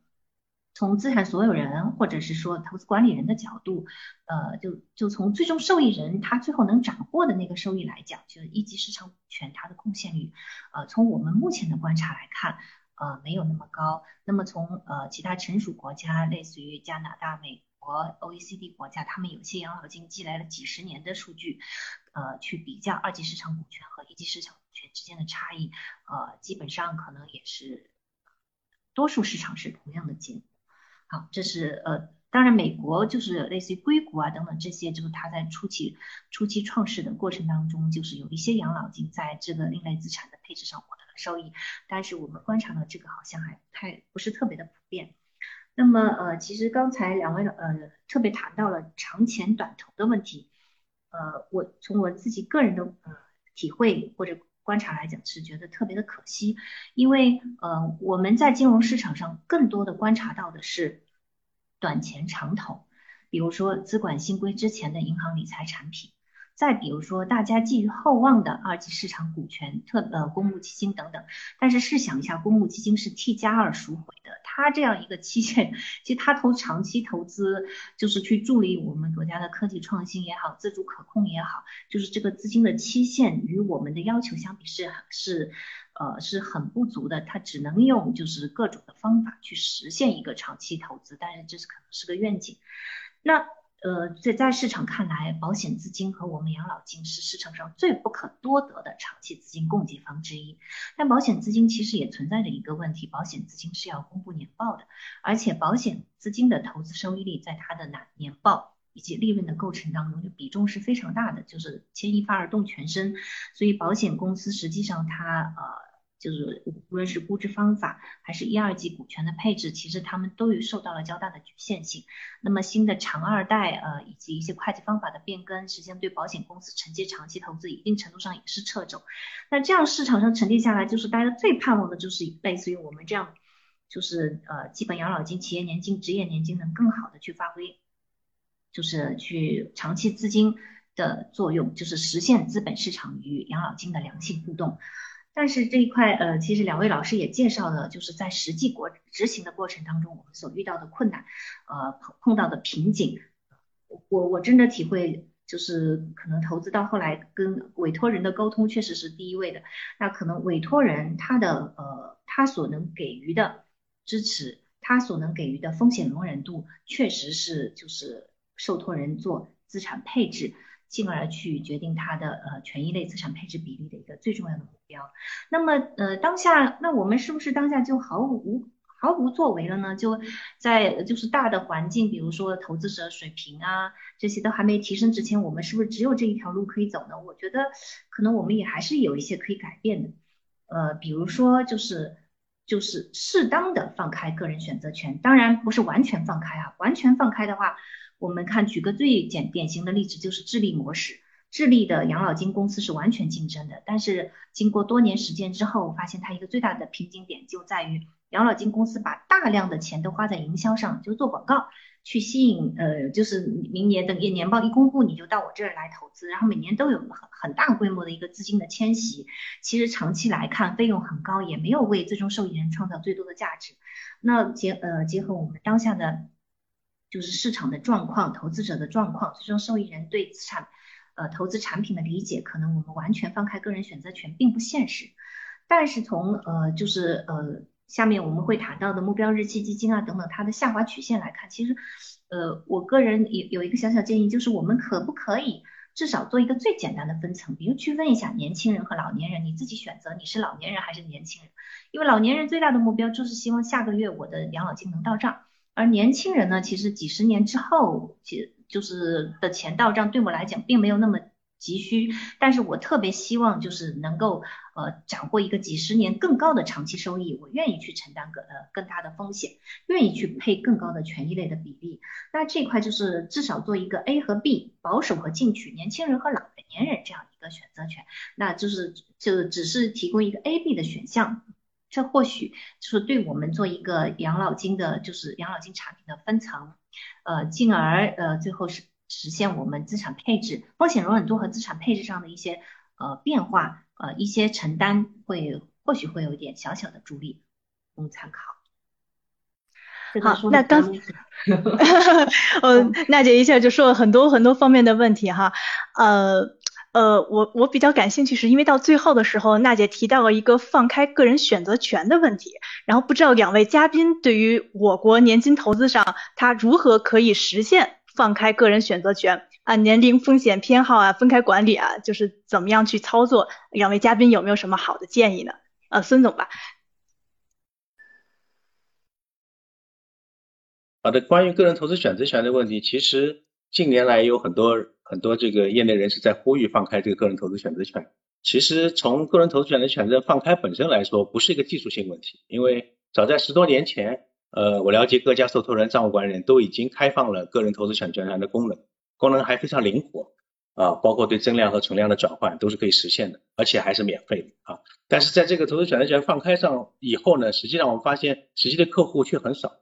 从资产所有人或者是说投资管理人的角度，呃，就就从最终受益人他最后能掌握的那个收益来讲，就是一级市场股权它的贡献率，呃，从我们目前的观察来看。呃，没有那么高。那么从呃其他成熟国家，类似于加拿大、美国、OECD 国家，他们有些养老金积累了几十年的数据，呃，去比较二级市场股权和一级市场股权之间的差异，呃，基本上可能也是多数市场是同样的结。好，这是呃，当然美国就是类似于硅谷啊等等这些，就是它在初期初期创始的过程当中，就是有一些养老金在这个另类资产的配置上获得了。收益，但是我们观察到这个好像还不太不是特别的普遍。那么呃，其实刚才两位呃特别谈到了长钱短投的问题，呃，我从我自己个人的呃体会或者观察来讲，是觉得特别的可惜，因为呃我们在金融市场上更多的观察到的是短钱长投，比如说资管新规之前的银行理财产品。再比如说，大家寄予厚望的二级市场股权、特呃公募基金等等，但是试想一下，公募基金是 T 加二赎回的，它这样一个期限，其实它投长期投资，就是去助力我们国家的科技创新也好，自主可控也好，就是这个资金的期限与我们的要求相比是是呃是很不足的，它只能用就是各种的方法去实现一个长期投资，但是这是可能是个愿景。那呃，在在市场看来，保险资金和我们养老金是市场上最不可多得的长期资金供给方之一。但保险资金其实也存在着一个问题，保险资金是要公布年报的，而且保险资金的投资收益率在它的年年报以及利润的构成当中，就比重是非常大的，就是牵一发而动全身。所以保险公司实际上它呃。就是无论是估值方法还是一二级股权的配置，其实他们都有受到了较大的局限性。那么新的长二代呃以及一些会计方法的变更，实际上对保险公司承接长期投资一定程度上也是掣肘。那这样市场上沉淀下来，就是大家最盼望的就是类似于我们这样，就是呃基本养老金、企业年金、职业年金能更好的去发挥，就是去长期资金的作用，就是实现资本市场与养老金的良性互动。但是这一块，呃，其实两位老师也介绍了，就是在实际过执行的过程当中，我们所遇到的困难，呃，碰碰到的瓶颈，我我真的体会，就是可能投资到后来跟委托人的沟通确实是第一位的，那可能委托人他的呃他所能给予的支持，他所能给予的风险容忍度，确实是就是受托人做资产配置。进而去决定它的呃权益类资产配置比例的一个最重要的目标。那么呃当下，那我们是不是当下就毫无毫无作为了呢？就在就是大的环境，比如说投资者水平啊这些都还没提升之前，我们是不是只有这一条路可以走呢？我觉得可能我们也还是有一些可以改变的。呃，比如说就是就是适当的放开个人选择权，当然不是完全放开啊，完全放开的话。我们看，举个最简典型的例子，就是智利模式。智利的养老金公司是完全竞争的，但是经过多年实践之后，发现它一个最大的瓶颈点就在于，养老金公司把大量的钱都花在营销上，就做广告，去吸引呃，就是明年等年报一公布，你就到我这儿来投资，然后每年都有很很大规模的一个资金的迁徙。其实长期来看，费用很高，也没有为最终受益人创造最多的价值。那结呃结合我们当下的。就是市场的状况、投资者的状况，最终受益人对资产、呃投资产品的理解，可能我们完全放开个人选择权并不现实。但是从呃就是呃下面我们会谈到的目标日期基金啊等等它的下滑曲线来看，其实呃我个人有有一个小小建议，就是我们可不可以至少做一个最简单的分层，比如区分一下年轻人和老年人，你自己选择你是老年人还是年轻人，因为老年人最大的目标就是希望下个月我的养老金能到账。而年轻人呢，其实几十年之后，其就是的钱到账，对我来讲并没有那么急需。但是我特别希望就是能够呃掌握一个几十年更高的长期收益，我愿意去承担更呃更大的风险，愿意去配更高的权益类的比例。那这块就是至少做一个 A 和 B，保守和进取，年轻人和老年人这样一个选择权，那就是就只是提供一个 A、B 的选项。这或许就是对我们做一个养老金的，就是养老金产品的分层，呃，进而呃最后是实现我们资产配置、风险容忍度和资产配置上的一些呃变化，呃一些承担会或许会有一点小小的助力，供参考。好，那刚，呃，娜姐一下就说了很多很多方面的问题哈，呃。呃，我我比较感兴趣，是因为到最后的时候，娜姐提到了一个放开个人选择权的问题，然后不知道两位嘉宾对于我国年金投资上，它如何可以实现放开个人选择权啊，年龄、风险偏好啊，分开管理啊，就是怎么样去操作？两位嘉宾有没有什么好的建议呢？呃，孙总吧。好的，关于个人投资选择权的问题，其实近年来有很多。很多这个业内人士在呼吁放开这个个人投资选择权。其实从个人投资选择权的放开本身来说，不是一个技术性问题，因为早在十多年前，呃，我了解各家受托人、账务管理人都已经开放了个人投资选择权的功能，功能还非常灵活啊，包括对增量和存量的转换都是可以实现的，而且还是免费的啊。但是在这个投资选择权放开上以后呢，实际上我们发现实际的客户却很少。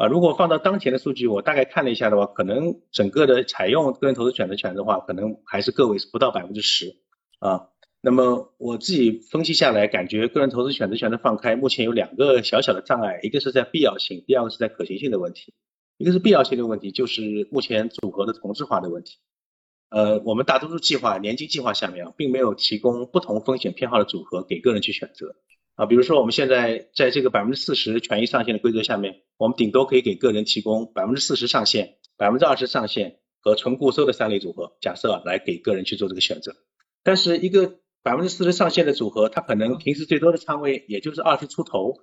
啊，如果放到当前的数据，我大概看了一下的话，可能整个的采用个人投资选择权的话，可能还是个位数，不到百分之十啊。那么我自己分析下来，感觉个人投资选择权的放开，目前有两个小小的障碍，一个是在必要性，第二个是在可行性的问题。一个是必要性的问题，就是目前组合的同质化的问题。呃，我们大多数计划年金计划下面，并没有提供不同风险偏好的组合给个人去选择啊。比如说我们现在在这个百分之四十权益上限的规则下面，我们顶多可以给个人提供百分之四十上限、百分之二十上限和纯固收的三类组合。假设啊，来给个人去做这个选择。但是一个百分之四十上限的组合，它可能平时最多的仓位也就是二十出头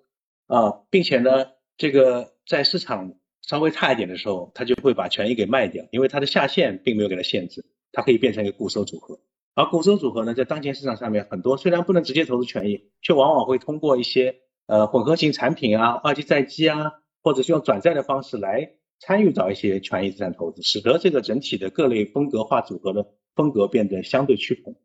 啊，并且呢，这个在市场稍微差一点的时候，它就会把权益给卖掉，因为它的下限并没有给它限制，它可以变成一个固收组合。而固收组合呢，在当前市场上面很多虽然不能直接投资权益，却往往会通过一些呃混合型产品啊、二级债基啊，或者是用转债的方式来参与到一些权益资产投资，使得这个整体的各类风格化组合的风格变得相对趋同。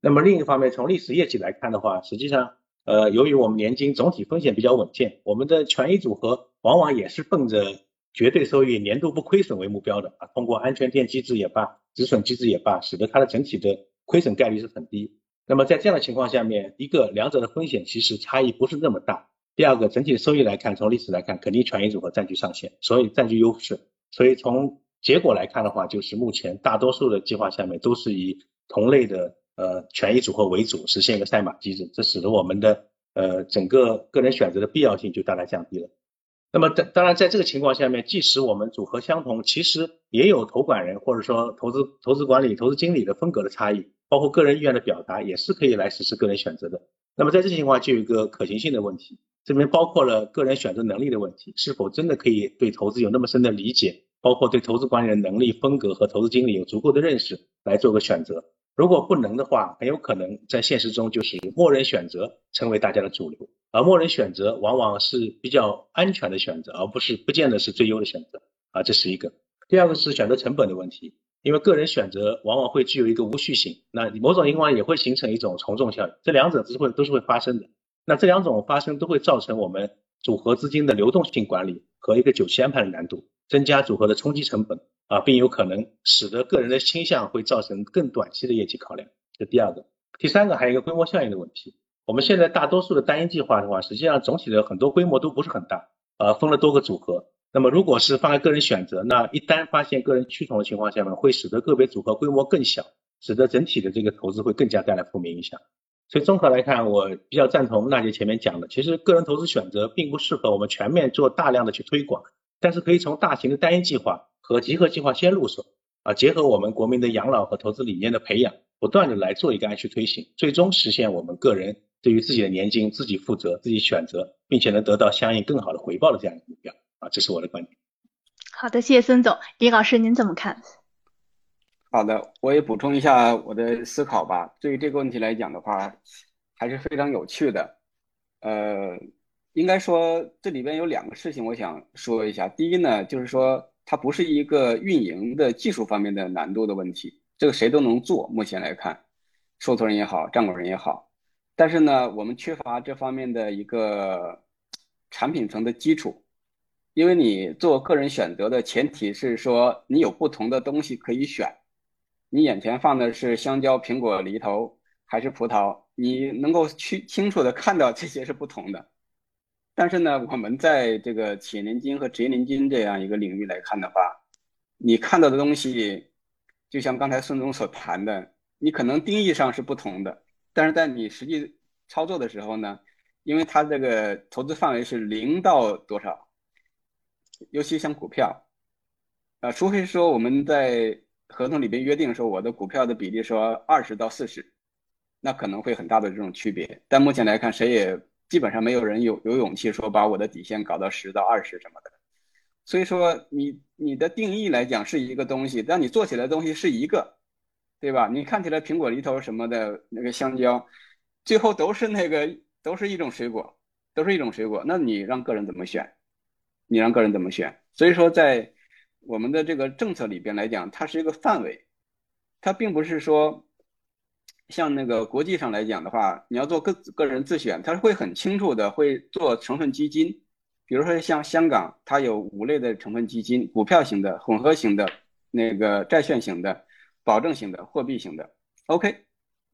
那么另一方面，从历史业绩来看的话，实际上，呃，由于我们年金总体风险比较稳健，我们的权益组合往往也是奔着绝对收益、年度不亏损为目标的啊。通过安全垫机制也罢，止损机制也罢，使得它的整体的亏损概率是很低。那么在这样的情况下面，一个两者的风险其实差异不是那么大。第二个，整体的收益来看，从历史来看，肯定权益组合占据上限，所以占据优势。所以从结果来看的话，就是目前大多数的计划下面都是以同类的。呃，权益组合为主，实现一个赛马机制，这使得我们的呃整个个人选择的必要性就大大降低了。那么当当然，在这个情况下面，即使我们组合相同，其实也有投管人或者说投资投资管理、投资经理的风格的差异，包括个人意愿的表达，也是可以来实施个人选择的。那么在这情况就有一个可行性的问题，这边包括了个人选择能力的问题，是否真的可以对投资有那么深的理解，包括对投资管理的能力、风格和投资经理有足够的认识来做个选择。如果不能的话，很有可能在现实中就是默认选择成为大家的主流，而默认选择往往是比较安全的选择，而不是不见得是最优的选择啊，这是一个。第二个是选择成本的问题，因为个人选择往往会具有一个无序性，那某种情况也会形成一种从众效应，这两者是会都是会发生的。那这两种发生都会造成我们组合资金的流动性管理和一个久期安排的难度，增加组合的冲击成本。啊，并有可能使得个人的倾向会造成更短期的业绩考量，这第二个。第三个还有一个规模效应的问题。我们现在大多数的单一计划的话，实际上总体的很多规模都不是很大，呃，分了多个组合。那么如果是放在个人选择，那一旦发现个人趋同的情况下呢，会使得个别组合规模更小，使得整体的这个投资会更加带来负面影响。所以综合来看，我比较赞同娜姐前面讲的，其实个人投资选择并不适合我们全面做大量的去推广，但是可以从大型的单一计划。和集合计划先入手啊，结合我们国民的养老和投资理念的培养，不断的来做一个按需推行，最终实现我们个人对于自己的年金自己负责、自己选择，并且能得到相应更好的回报的这样一个目标啊，这是我的观点。好的，谢谢孙总，李老师您怎么看？好的，我也补充一下我的思考吧。对于这个问题来讲的话，还是非常有趣的。呃，应该说这里边有两个事情我想说一下。第一呢，就是说。它不是一个运营的技术方面的难度的问题，这个谁都能做。目前来看，受托人也好，占管人也好，但是呢，我们缺乏这方面的一个产品层的基础。因为你做个人选择的前提是说，你有不同的东西可以选，你眼前放的是香蕉、苹果、梨头还是葡萄，你能够去清楚的看到这些是不同的。但是呢，我们在这个企业年金和职业年金这样一个领域来看的话，你看到的东西，就像刚才孙总所谈的，你可能定义上是不同的，但是在你实际操作的时候呢，因为它这个投资范围是零到多少，尤其像股票，啊，除非说我们在合同里边约定说我的股票的比例说二十到四十，那可能会很大的这种区别，但目前来看，谁也。基本上没有人有有勇气说把我的底线搞到十到二十什么的，所以说你你的定义来讲是一个东西，但你做起来东西是一个，对吧？你看起来苹果、梨头什么的那个香蕉，最后都是那个都是一种水果，都是一种水果。那你让个人怎么选？你让个人怎么选？所以说在我们的这个政策里边来讲，它是一个范围，它并不是说。像那个国际上来讲的话，你要做个个人自选，他会很清楚的会做成分基金，比如说像香港，它有五类的成分基金：股票型的、混合型的、那个债券型的、保证型的、货币型的。OK，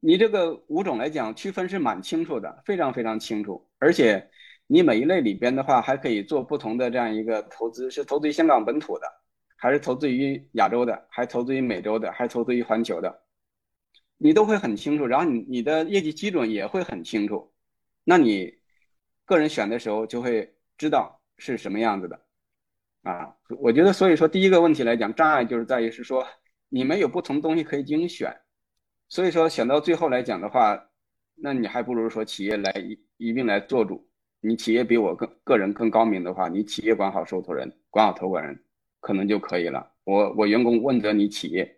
你这个五种来讲区分是蛮清楚的，非常非常清楚，而且你每一类里边的话还可以做不同的这样一个投资，是投资于香港本土的，还是投资于亚洲的，还投资于美洲的，还投资于环球的，你都会很清楚，然后你你的业绩基准也会很清楚，那你个人选的时候就会知道是什么样子的，啊，我觉得所以说第一个问题来讲，障碍就是在于是说你们有不同东西可以进行选。所以说选到最后来讲的话，那你还不如说企业来一一并来做主。你企业比我更个人更高明的话，你企业管好受托人，管好投管人，可能就可以了。我我员工问责你企业，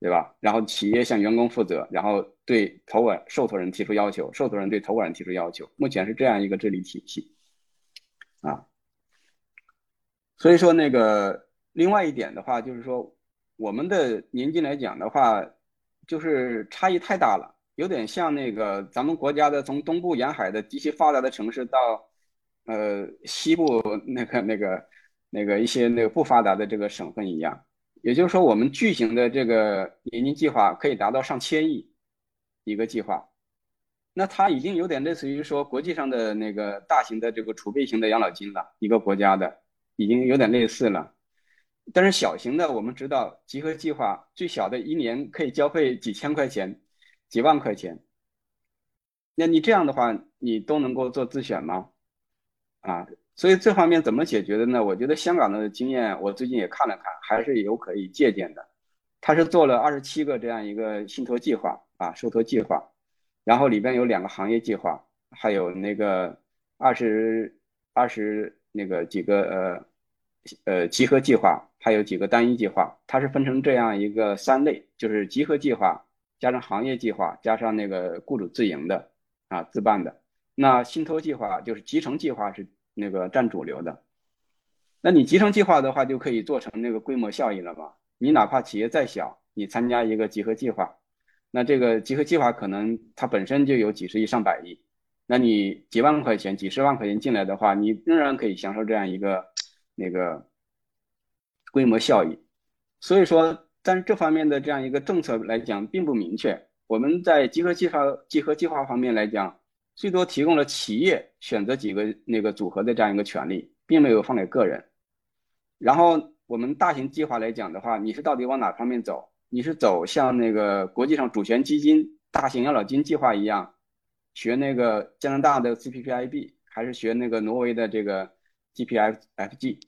对吧？然后企业向员工负责，然后对投管受托人提出要求，受托人对投管人提出要求。目前是这样一个治理体系啊。所以说那个另外一点的话，就是说我们的年金来讲的话。就是差异太大了，有点像那个咱们国家的从东部沿海的极其发达的城市到，呃西部那个那个那个一些那个不发达的这个省份一样。也就是说，我们巨型的这个年金计划可以达到上千亿一个计划，那它已经有点类似于说国际上的那个大型的这个储备型的养老金了，一个国家的已经有点类似了。但是小型的，我们知道集合计划最小的一年可以交费几千块钱、几万块钱。那你这样的话，你都能够做自选吗？啊，所以这方面怎么解决的呢？我觉得香港的经验，我最近也看了看，还是有可以借鉴的。他是做了二十七个这样一个信托计划啊，受托计划，然后里边有两个行业计划，还有那个二十二十那个几个呃。呃，集合计划还有几个单一计划，它是分成这样一个三类，就是集合计划加上行业计划加上那个雇主自营的啊自办的。那信托计划就是集成计划是那个占主流的。那你集成计划的话，就可以做成那个规模效应了嘛？你哪怕企业再小，你参加一个集合计划，那这个集合计划可能它本身就有几十亿上百亿，那你几万块钱、几十万块钱进来的话，你仍然可以享受这样一个。那个规模效益，所以说，但是这方面的这样一个政策来讲并不明确。我们在集合计划、集合计划方面来讲，最多提供了企业选择几个那个组合的这样一个权利，并没有放给个人。然后我们大型计划来讲的话，你是到底往哪方面走？你是走像那个国际上主权基金、大型养老金计划一样，学那个加拿大的 CPPIB，还是学那个挪威的这个 GPFFG？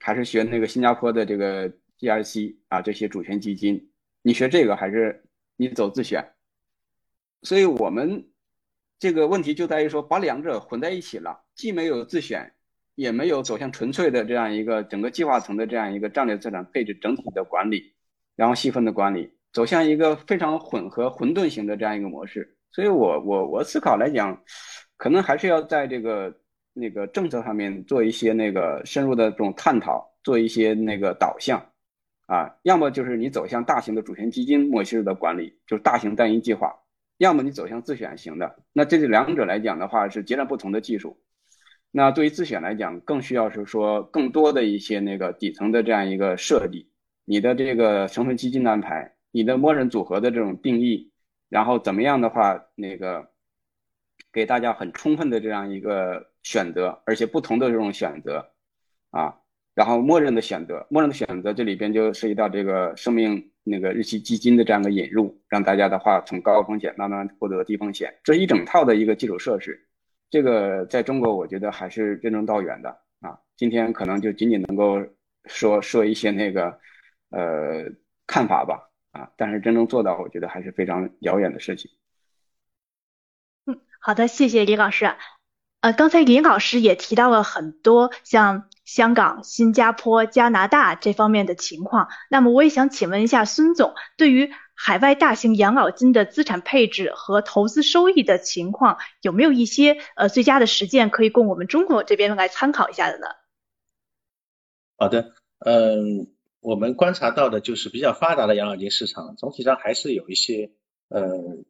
还是学那个新加坡的这个 GRC 啊，这些主权基金，你学这个还是你走自选？所以我们这个问题就在于说，把两者混在一起了，既没有自选，也没有走向纯粹的这样一个整个计划层的这样一个战略资产配置整体的管理，然后细分的管理，走向一个非常混合混沌型的这样一个模式。所以我我我思考来讲，可能还是要在这个。那个政策上面做一些那个深入的这种探讨，做一些那个导向，啊，要么就是你走向大型的主权基金模式的管理，就是大型单一计划，要么你走向自选型的。那这是两者来讲的话是截然不同的技术。那对于自选来讲，更需要是说更多的一些那个底层的这样一个设计，你的这个成分基金的安排，你的默认组合的这种定义，然后怎么样的话那个。给大家很充分的这样一个选择，而且不同的这种选择，啊，然后默认的选择，默认的选择，这里边就涉及到这个生命那个日期基金的这样的引入，让大家的话从高风险慢慢获得低风险，这一整套的一个基础设施，这个在中国我觉得还是任重道远的啊。今天可能就仅仅能够说说一些那个呃看法吧，啊，但是真正做到，我觉得还是非常遥远的事情。好的，谢谢李老师。呃，刚才林老师也提到了很多像香港、新加坡、加拿大这方面的情况。那么我也想请问一下孙总，对于海外大型养老金的资产配置和投资收益的情况，有没有一些呃最佳的实践可以供我们中国这边来参考一下的呢？好的，嗯，我们观察到的就是比较发达的养老金市场，总体上还是有一些嗯。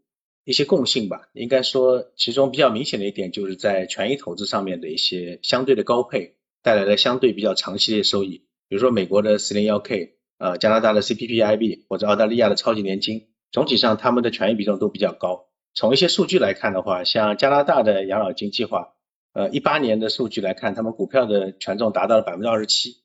一些共性吧，应该说其中比较明显的一点就是在权益投资上面的一些相对的高配带来了相对比较长期的收益，比如说美国的四零幺 K，呃加拿大的 CPPIB 或者澳大利亚的超级年金，总体上他们的权益比重都比较高，从一些数据来看的话，像加拿大的养老金计划，呃，一八年的数据来看，他们股票的权重达到了百分之二十七，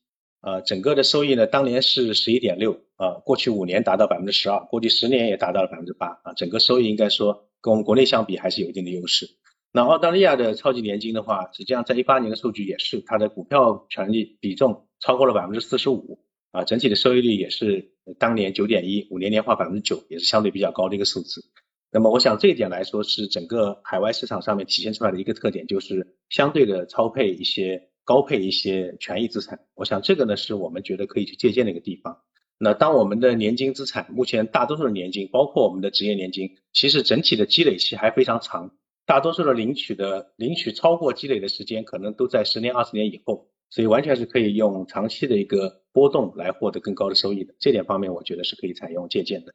呃，整个的收益呢，当年是十一点六，啊，过去五年达到百分之十二，过去十年也达到了百分之八，啊，整个收益应该说跟我们国内相比还是有一定的优势。那澳大利亚的超级年金的话，实际上在一八年的数据也是，它的股票权利比重超过了百分之四十五，啊，整体的收益率也是当年九点一，五年年化百分之九，也是相对比较高的一个数字。那么我想这一点来说是整个海外市场上面体现出来的一个特点，就是相对的超配一些高配一些权益资产。我想这个呢是我们觉得可以去借鉴的一个地方。那当我们的年金资产，目前大多数的年金，包括我们的职业年金，其实整体的积累期还非常长，大多数的领取的领取超过积累的时间可能都在十年二十年以后，所以完全是可以用长期的一个波动来获得更高的收益的。这点方面我觉得是可以采用借鉴的。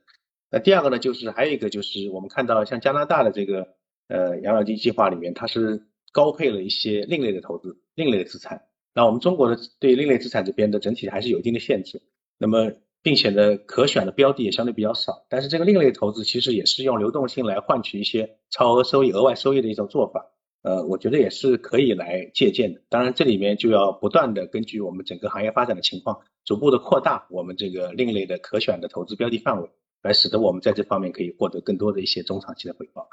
那第二个呢，就是还有一个就是我们看到像加拿大的这个呃养老金计划里面，它是高配了一些另类的投资、另类资产。那我们中国的对另类资产这边的整体还是有一定的限制。那么并且呢，可选的标的也相对比较少。但是这个另类投资其实也是用流动性来换取一些超额收益、额外收益的一种做法。呃，我觉得也是可以来借鉴的。当然这里面就要不断的根据我们整个行业发展的情况，逐步的扩大我们这个另类的可选的投资标的范围。来使得我们在这方面可以获得更多的一些中长期的回报吧。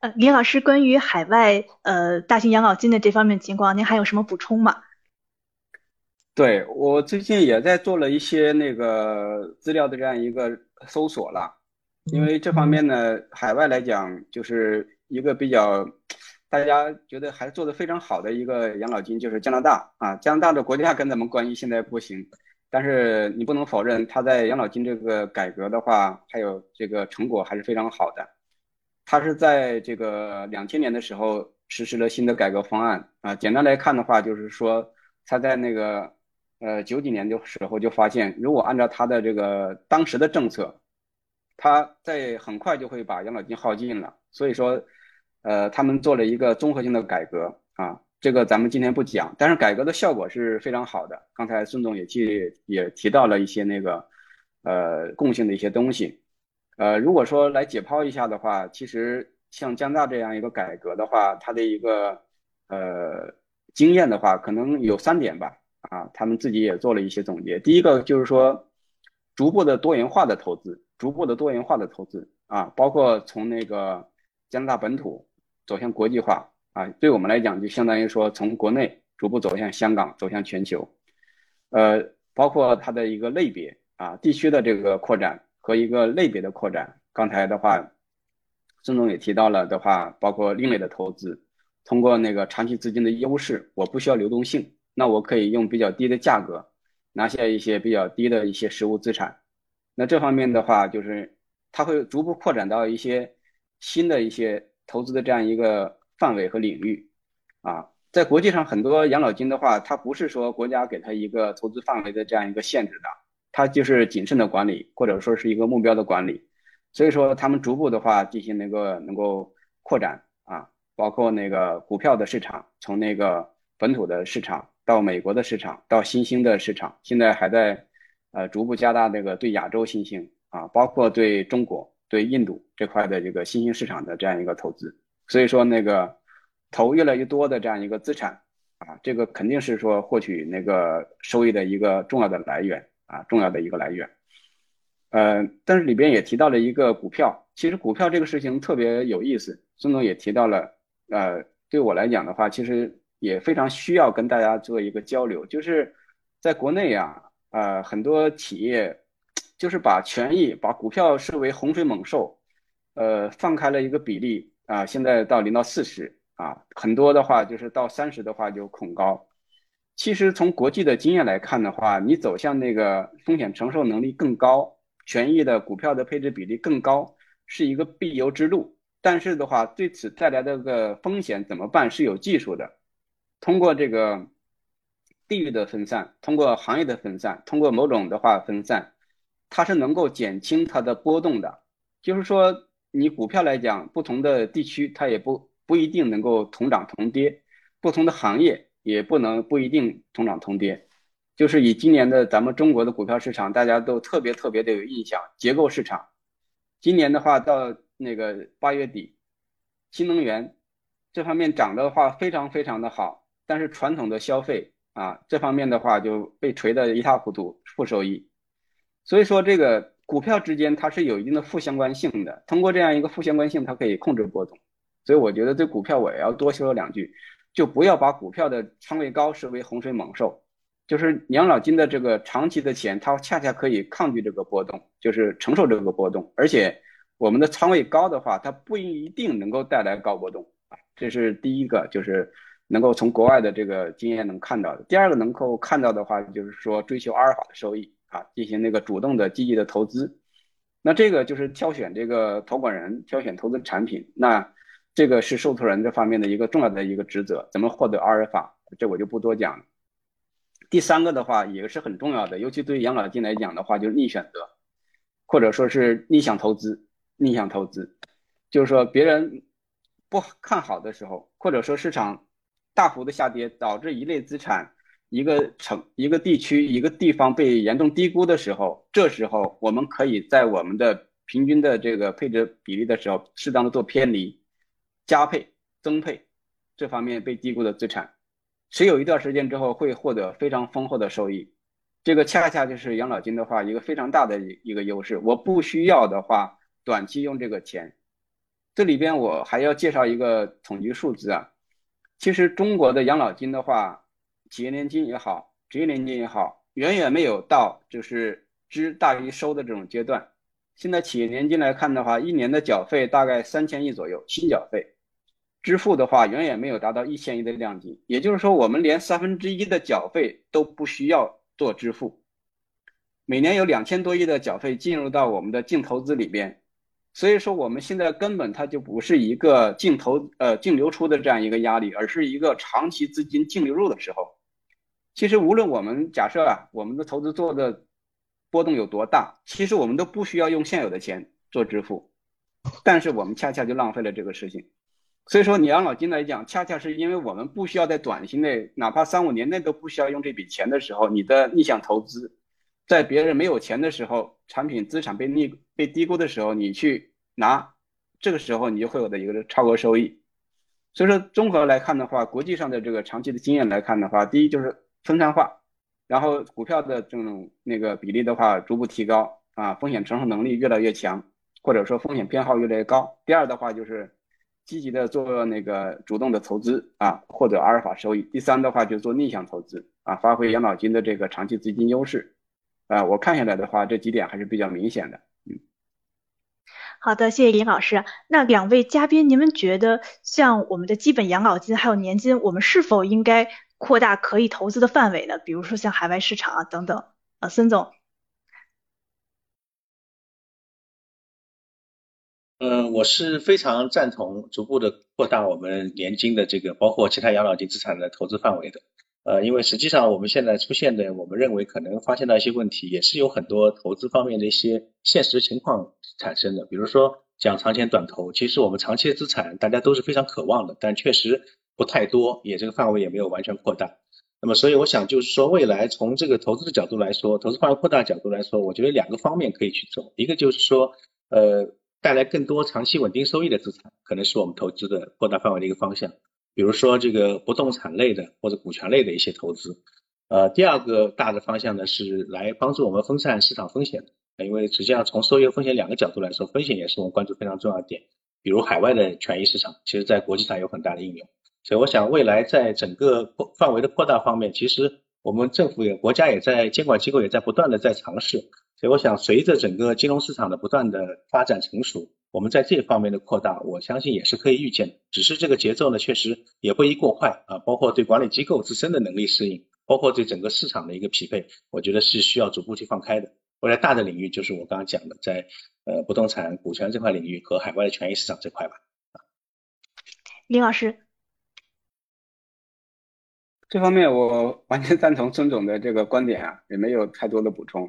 呃，李老师，关于海外呃大型养老金的这方面情况，您还有什么补充吗？对我最近也在做了一些那个资料的这样一个搜索了，因为这方面呢，海外来讲就是一个比较大家觉得还做的非常好的一个养老金，就是加拿大啊，加拿大的国家跟咱们关系现在不行。但是你不能否认，他在养老金这个改革的话，还有这个成果还是非常好的。他是在这个两千年的时候实施了新的改革方案啊。简单来看的话，就是说他在那个呃九几年的时候就发现，如果按照他的这个当时的政策，他在很快就会把养老金耗尽了。所以说，呃，他们做了一个综合性的改革啊。这个咱们今天不讲，但是改革的效果是非常好的。刚才孙总也提也提到了一些那个呃共性的一些东西。呃，如果说来解剖一下的话，其实像加拿大这样一个改革的话，它的一个呃经验的话，可能有三点吧。啊，他们自己也做了一些总结。第一个就是说，逐步的多元化的投资，逐步的多元化的投资啊，包括从那个加拿大本土走向国际化。啊，对我们来讲，就相当于说从国内逐步走向香港，走向全球，呃，包括它的一个类别啊，地区的这个扩展和一个类别的扩展。刚才的话，孙总也提到了的话，包括另类的投资，通过那个长期资金的优势，我不需要流动性，那我可以用比较低的价格拿下一些比较低的一些实物资产。那这方面的话，就是它会逐步扩展到一些新的一些投资的这样一个。范围和领域，啊，在国际上很多养老金的话，它不是说国家给它一个投资范围的这样一个限制的，它就是谨慎的管理，或者说是一个目标的管理。所以说，他们逐步的话进行那个能够扩展啊，包括那个股票的市场，从那个本土的市场到美国的市场，到新兴的市场，现在还在呃逐步加大那个对亚洲新兴啊，包括对中国、对印度这块的这个新兴市场的这样一个投资。所以说，那个投越来越多的这样一个资产啊，这个肯定是说获取那个收益的一个重要的来源啊，重要的一个来源。呃，但是里边也提到了一个股票，其实股票这个事情特别有意思。孙总也提到了，呃，对我来讲的话，其实也非常需要跟大家做一个交流，就是在国内啊，呃，很多企业就是把权益、把股票视为洪水猛兽，呃，放开了一个比例。啊，现在到零到四十啊，很多的话就是到三十的话就恐高。其实从国际的经验来看的话，你走向那个风险承受能力更高、权益的股票的配置比例更高，是一个必由之路。但是的话，对此带来的个风险怎么办？是有技术的，通过这个地域的分散，通过行业的分散，通过某种的话分散，它是能够减轻它的波动的。就是说。你股票来讲，不同的地区它也不不一定能够同涨同跌，不同的行业也不能不一定同涨同跌。就是以今年的咱们中国的股票市场，大家都特别特别的有印象，结构市场。今年的话，到那个八月底，新能源这方面涨的话非常非常的好，但是传统的消费啊这方面的话就被锤得一塌糊涂，负收益。所以说这个股票之间它是有一定的负相关性的，通过这样一个负相关性，它可以控制波动。所以我觉得对股票我也要多说两句，就不要把股票的仓位高视为洪水猛兽。就是养老金的这个长期的钱，它恰恰可以抗拒这个波动，就是承受这个波动。而且我们的仓位高的话，它不一定能够带来高波动啊。这是第一个，就是能够从国外的这个经验能看到的。第二个能够看到的话，就是说追求阿尔法的收益啊，进行那个主动的积极的投资。那这个就是挑选这个投管人，挑选投资产品。那这个是受托人这方面的一个重要的一个职责。怎么获得阿尔法？这我就不多讲了。第三个的话也是很重要的，尤其对于养老金来讲的话，就是逆选择，或者说是逆向投资。逆向投资，就是说别人不看好的时候，或者说市场大幅的下跌，导致一类资产、一个城、一个地区、一个地方被严重低估的时候，这时候我们可以在我们的平均的这个配置比例的时候，适当的做偏离、加配、增配这方面被低估的资产。持有一段时间之后会获得非常丰厚的收益，这个恰恰就是养老金的话一个非常大的一个优势。我不需要的话，短期用这个钱。这里边我还要介绍一个统计数字啊，其实中国的养老金的话，企业年金也好，职业年金也好，远远没有到就是支大于收的这种阶段。现在企业年金来看的话，一年的缴费大概三千亿左右，新缴费。支付的话远远没有达到一千亿的量级，也就是说，我们连三分之一的缴费都不需要做支付。每年有两千多亿的缴费进入到我们的净投资里边，所以说我们现在根本它就不是一个净投呃净流出的这样一个压力，而是一个长期资金净流入的时候。其实无论我们假设啊，我们的投资做的波动有多大，其实我们都不需要用现有的钱做支付，但是我们恰恰就浪费了这个事情。所以说，你养老金来讲，恰恰是因为我们不需要在短期内，哪怕三五年内都不需要用这笔钱的时候，你的逆向投资，在别人没有钱的时候，产品资产被逆被低估的时候，你去拿，这个时候你就会有的一个超额收益。所以说，综合来看的话，国际上的这个长期的经验来看的话，第一就是分散化，然后股票的这种那个比例的话逐步提高啊，风险承受能力越来越强，或者说风险偏好越来越高。第二的话就是。积极的做那个主动的投资啊，获得阿尔法收益。第三的话就做逆向投资啊，发挥养老金的这个长期资金优势啊。我看下来的话，这几点还是比较明显的。嗯，好的，谢谢林老师。那两位嘉宾，你们觉得像我们的基本养老金还有年金，我们是否应该扩大可以投资的范围呢？比如说像海外市场啊等等。啊，孙总。嗯，我是非常赞同逐步的扩大我们年金的这个，包括其他养老金资产的投资范围的。呃，因为实际上我们现在出现的，我们认为可能发现到一些问题，也是有很多投资方面的一些现实情况产生的。比如说讲长钱短投，其实我们长期资产大家都是非常渴望的，但确实不太多，也这个范围也没有完全扩大。那么所以我想就是说，未来从这个投资的角度来说，投资范围扩大角度来说，我觉得两个方面可以去走，一个就是说，呃。带来更多长期稳定收益的资产，可能是我们投资的扩大范围的一个方向。比如说这个不动产类的或者股权类的一些投资。呃，第二个大的方向呢是来帮助我们分散市场风险，因为实际上从收益和风险两个角度来说，风险也是我们关注非常重要的点。比如海外的权益市场，其实在国际上有很大的应用。所以我想未来在整个扩范围的扩大方面，其实我们政府也国家也在监管机构也在不断的在尝试。所以我想，随着整个金融市场的不断的发展成熟，我们在这方面的扩大，我相信也是可以预见的。只是这个节奏呢，确实也不宜过快啊。包括对管理机构自身的能力适应，包括对整个市场的一个匹配，我觉得是需要逐步去放开的。未来大的领域就是我刚刚讲的，在呃不动产、股权这块领域和海外的权益市场这块吧。林老师，这方面我完全赞同孙总的这个观点啊，也没有太多的补充。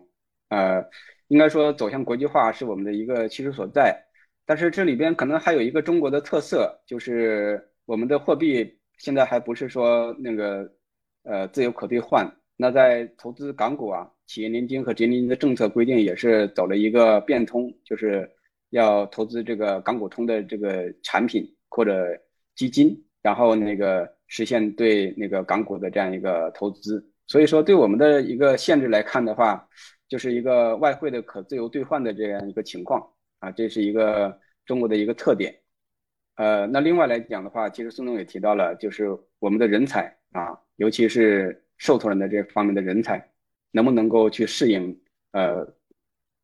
呃，应该说走向国际化是我们的一个趋势所在，但是这里边可能还有一个中国的特色，就是我们的货币现在还不是说那个呃自由可兑换。那在投资港股啊，企业年金和职业年金的政策规定也是走了一个变通，就是要投资这个港股通的这个产品或者基金，然后那个实现对那个港股的这样一个投资。所以说，对我们的一个限制来看的话，就是一个外汇的可自由兑换的这样一个情况啊，这是一个中国的一个特点。呃，那另外来讲的话，其实孙总也提到了，就是我们的人才啊，尤其是受托人的这方面的人才，能不能够去适应呃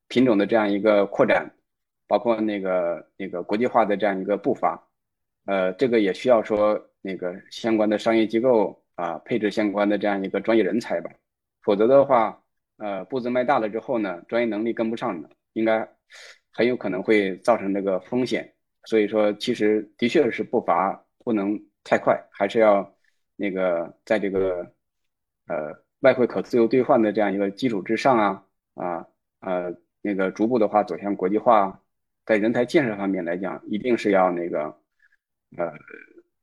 品种的这样一个扩展，包括那个那个国际化的这样一个步伐，呃，这个也需要说那个相关的商业机构啊，配置相关的这样一个专业人才吧，否则的话，呃，步子迈大了之后呢，专业能力跟不上的，应该很有可能会造成这个风险。所以说，其实的确是步伐不能太快，还是要那个在这个呃外汇可自由兑换的这样一个基础之上啊啊呃那个逐步的话走向国际化，在人才建设方面来讲，一定是要那个呃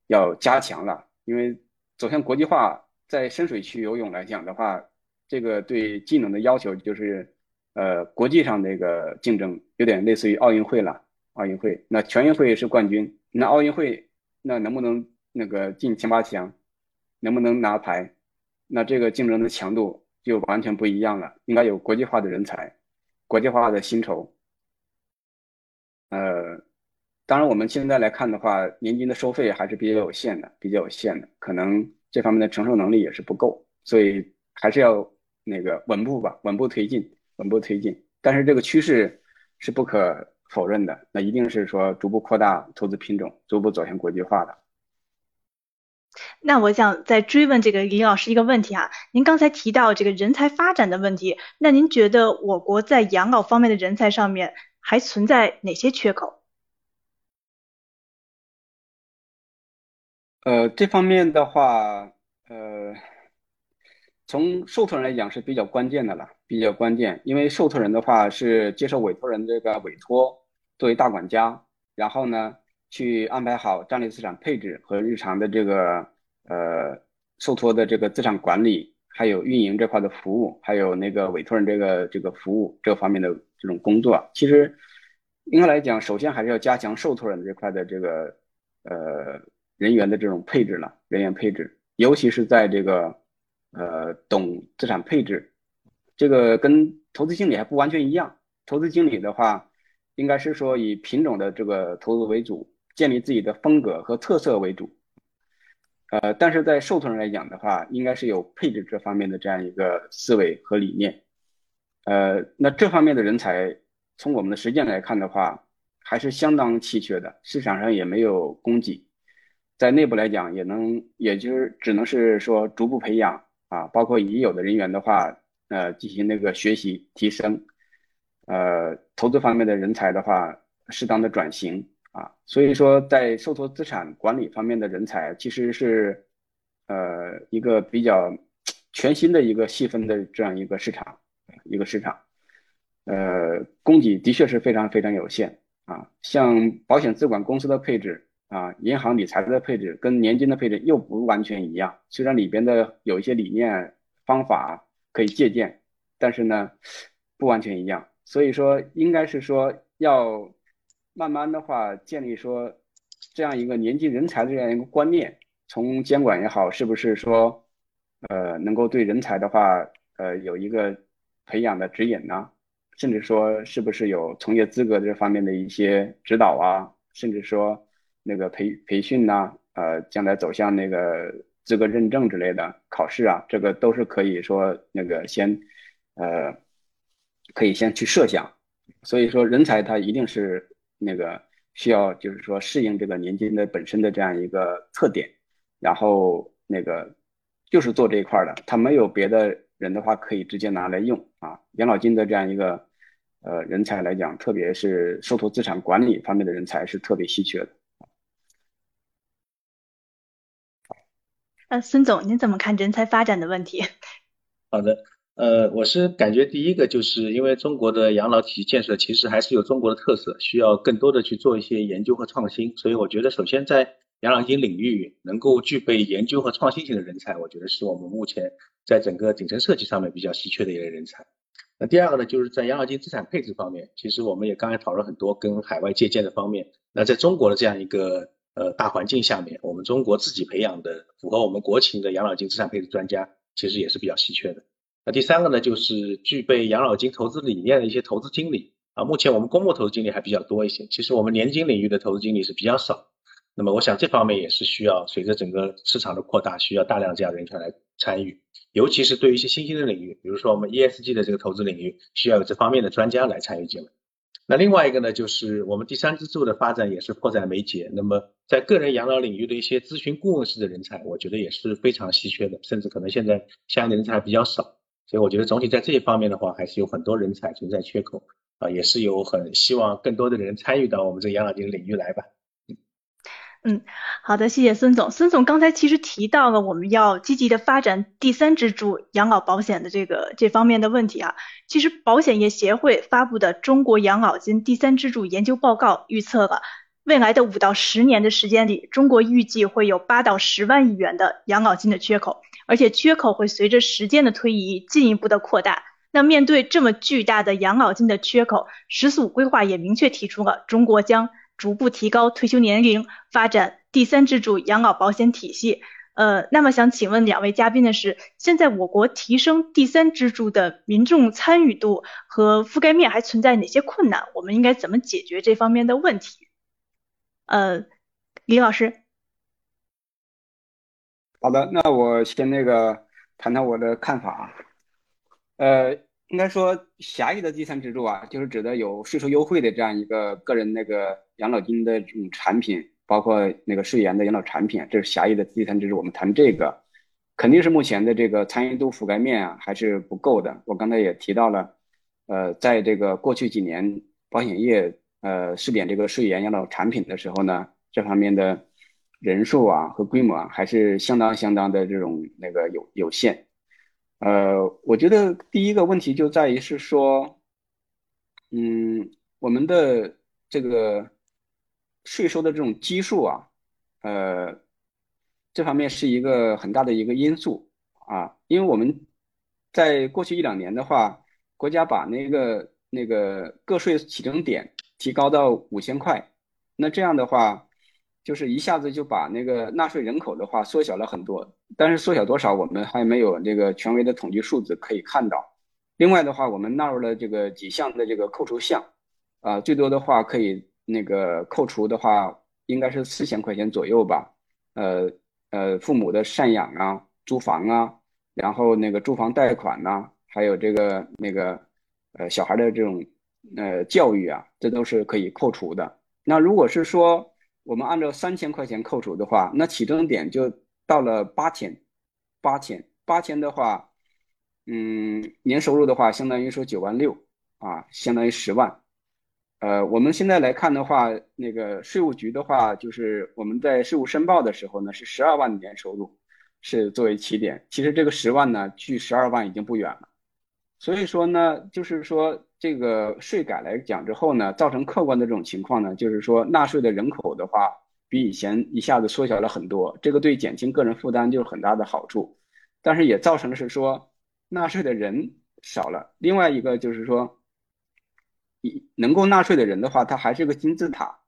要加强了，因为走向国际化，在深水区游泳来讲的话，这个对技能的要求就是呃国际上那个竞争有点类似于奥运会了。奥运会，那全运会是冠军，那奥运会那能不能那个进前八强，能不能拿牌，那这个竞争的强度就完全不一样了。应该有国际化的人才，国际化的薪酬。呃，当然我们现在来看的话，年金的收费还是比较有限的，比较有限的，可能这方面的承受能力也是不够，所以还是要那个稳步吧，稳步推进，稳步推进。但是这个趋势是不可。否认的，那一定是说逐步扩大投资品种，逐步走向国际化的。那我想再追问这个李老师一个问题啊，您刚才提到这个人才发展的问题，那您觉得我国在养老方面的人才上面还存在哪些缺口？呃，这方面的话，呃。从受托人来讲是比较关键的了，比较关键，因为受托人的话是接受委托人这个委托，作为大管家，然后呢去安排好战略资产配置和日常的这个呃受托的这个资产管理，还有运营这块的服务，还有那个委托人这个这个服务这方面的这种工作，其实应该来讲，首先还是要加强受托人这块的这个呃人员的这种配置了，人员配置，尤其是在这个。呃，懂资产配置，这个跟投资经理还不完全一样。投资经理的话，应该是说以品种的这个投资为主，建立自己的风格和特色为主。呃，但是在受托人来讲的话，应该是有配置这方面的这样一个思维和理念。呃，那这方面的人才，从我们的实践来看的话，还是相当稀缺的，市场上也没有供给，在内部来讲，也能，也就是只能是说逐步培养。啊，包括已有的人员的话，呃，进行那个学习提升，呃，投资方面的人才的话，适当的转型啊，所以说在受托资产管理方面的人才，其实是呃一个比较全新的一个细分的这样一个市场，一个市场，呃，供给的确是非常非常有限啊，像保险资管公司的配置。啊，银行理财的配置跟年金的配置又不完全一样，虽然里边的有一些理念方法可以借鉴，但是呢，不完全一样。所以说，应该是说要慢慢的话建立说这样一个年轻人才的这样一个观念，从监管也好，是不是说呃能够对人才的话呃有一个培养的指引呢？甚至说是不是有从业资格这方面的一些指导啊？甚至说。那个培培训呐，呃，将来走向那个资格认证之类的考试啊，这个都是可以说那个先，呃，可以先去设想。所以说，人才他一定是那个需要，就是说适应这个年金的本身的这样一个特点，然后那个就是做这一块的，他没有别的人的话可以直接拿来用啊。养老金的这样一个呃人才来讲，特别是受托资产管理方面的人才是特别稀缺的。呃，孙总，您怎么看人才发展的问题？好的，呃，我是感觉第一个就是因为中国的养老体系建设其实还是有中国的特色，需要更多的去做一些研究和创新，所以我觉得首先在养老金领域能够具备研究和创新型的人才，我觉得是我们目前在整个顶层设计上面比较稀缺的一类人才。那第二个呢，就是在养老金资产配置方面，其实我们也刚才讨论很多跟海外借鉴的方面。那在中国的这样一个呃大环境下面，我们中国自己培养的符合我们国情的养老金资产配置专家，其实也是比较稀缺的。那第三个呢，就是具备养老金投资理念的一些投资经理啊，目前我们公募投资经理还比较多一些，其实我们年金领域的投资经理是比较少。那么我想这方面也是需要随着整个市场的扩大，需要大量这样人才来参与，尤其是对于一些新兴的领域，比如说我们 ESG 的这个投资领域，需要有这方面的专家来参与进来。那另外一个呢，就是我们第三支柱的发展也是迫在眉睫。那么在个人养老领域的一些咨询顾问式的人才，我觉得也是非常稀缺的，甚至可能现在相应的人才比较少。所以我觉得总体在这一方面的话，还是有很多人才存在缺口啊，也是有很希望更多的人参与到我们这个养老金领域来吧。嗯，好的，谢谢孙总。孙总刚才其实提到了我们要积极的发展第三支柱养老保险的这个这方面的问题啊。其实保险业协会发布的《中国养老金第三支柱研究报告》预测了未来的五到十年的时间里，中国预计会有八到十万亿元的养老金的缺口，而且缺口会随着时间的推移进一步的扩大。那面对这么巨大的养老金的缺口，十四五规划也明确提出了中国将逐步提高退休年龄，发展第三支柱养老保险体系。呃，那么想请问两位嘉宾的是，现在我国提升第三支柱的民众参与度和覆盖面还存在哪些困难？我们应该怎么解决这方面的问题？呃，李老师。好的，那我先那个谈谈我的看法啊。呃。应该说，狭义的第三支柱啊，就是指的有税收优惠的这样一个个人那个养老金的这种产品，包括那个税源的养老产品，这是狭义的第三支柱。我们谈这个，肯定是目前的这个参与度覆盖面啊还是不够的。我刚才也提到了，呃，在这个过去几年保险业呃试点这个税源养老产品的时候呢，这方面的人数啊和规模啊还是相当相当的这种那个有有限。呃，我觉得第一个问题就在于是说，嗯，我们的这个税收的这种基数啊，呃，这方面是一个很大的一个因素啊，因为我们在过去一两年的话，国家把那个那个个税起征点提高到五千块，那这样的话。就是一下子就把那个纳税人口的话缩小了很多，但是缩小多少我们还没有这个权威的统计数字可以看到。另外的话，我们纳入了这个几项的这个扣除项，啊，最多的话可以那个扣除的话应该是四千块钱左右吧。呃呃，父母的赡养啊、租房啊，然后那个住房贷款呐，还有这个那个呃小孩的这种呃教育啊，这都是可以扣除的。那如果是说，我们按照三千块钱扣除的话，那起征点就到了八千，八千，八千的话，嗯，年收入的话，相当于说九万六啊，相当于十万。呃，我们现在来看的话，那个税务局的话，就是我们在税务申报的时候呢，是十二万的年收入是作为起点。其实这个十万呢，距十二万已经不远了。所以说呢，就是说。这个税改来讲之后呢，造成客观的这种情况呢，就是说纳税的人口的话，比以前一下子缩小了很多，这个对减轻个人负担就有很大的好处，但是也造成的是说纳税的人少了。另外一个就是说，一能够纳税的人的话，它还是个金字塔，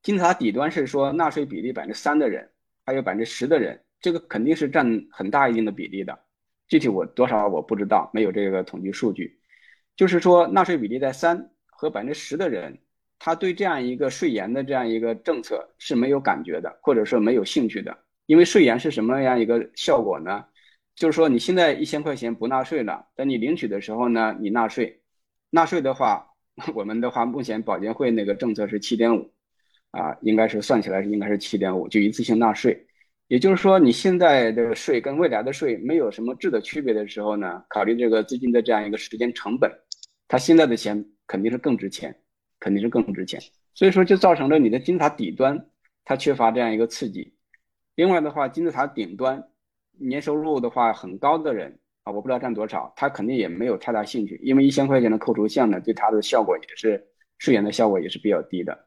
金字塔底端是说纳税比例百分之三的人，还有百分之十的人，这个肯定是占很大一定的比例的，具体我多少我不知道，没有这个统计数据。就是说，纳税比例在三和百分之十的人，他对这样一个税延的这样一个政策是没有感觉的，或者说没有兴趣的。因为税延是什么样一个效果呢？就是说，你现在一千块钱不纳税了，等你领取的时候呢，你纳税。纳税的话，我们的话，目前保监会那个政策是七点五，啊，应该是算起来应该是七点五，就一次性纳税。也就是说，你现在的税跟未来的税没有什么质的区别的时候呢，考虑这个资金的这样一个时间成本。他现在的钱肯定是更值钱，肯定是更值钱，所以说就造成了你的金字塔底端它缺乏这样一个刺激。另外的话，金字塔顶端年收入的话很高的人啊，我不知道占多少，他肯定也没有太大兴趣，因为一千块钱的扣除项呢，对他的效果也是税源的效果也是比较低的。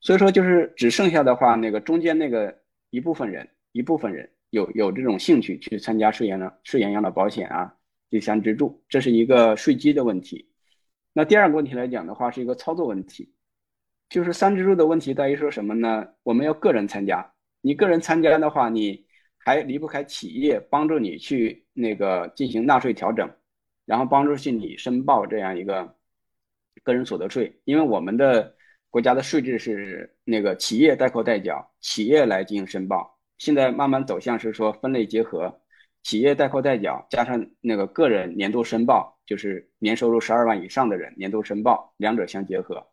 所以说就是只剩下的话，那个中间那个一部分人，一部分人有有这种兴趣去参加税源的税源养老保险啊。第三支柱，这是一个税基的问题。那第二个问题来讲的话，是一个操作问题，就是三支柱的问题在于说什么呢？我们要个人参加，你个人参加的话，你还离不开企业帮助你去那个进行纳税调整，然后帮助去你申报这样一个个人所得税，因为我们的国家的税制是那个企业代扣代缴，企业来进行申报，现在慢慢走向是说分类结合。企业代扣代缴加上那个个人年度申报，就是年收入十二万以上的人年度申报，两者相结合。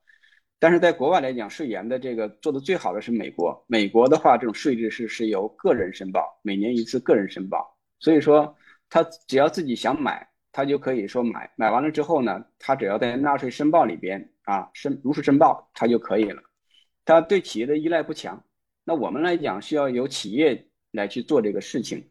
但是在国外来讲，税源的这个做的最好的是美国。美国的话，这种税制是是由个人申报，每年一次个人申报。所以说，他只要自己想买，他就可以说买。买完了之后呢，他只要在纳税申报里边啊申如实申报，他就可以了。他对企业的依赖不强。那我们来讲，需要由企业来去做这个事情。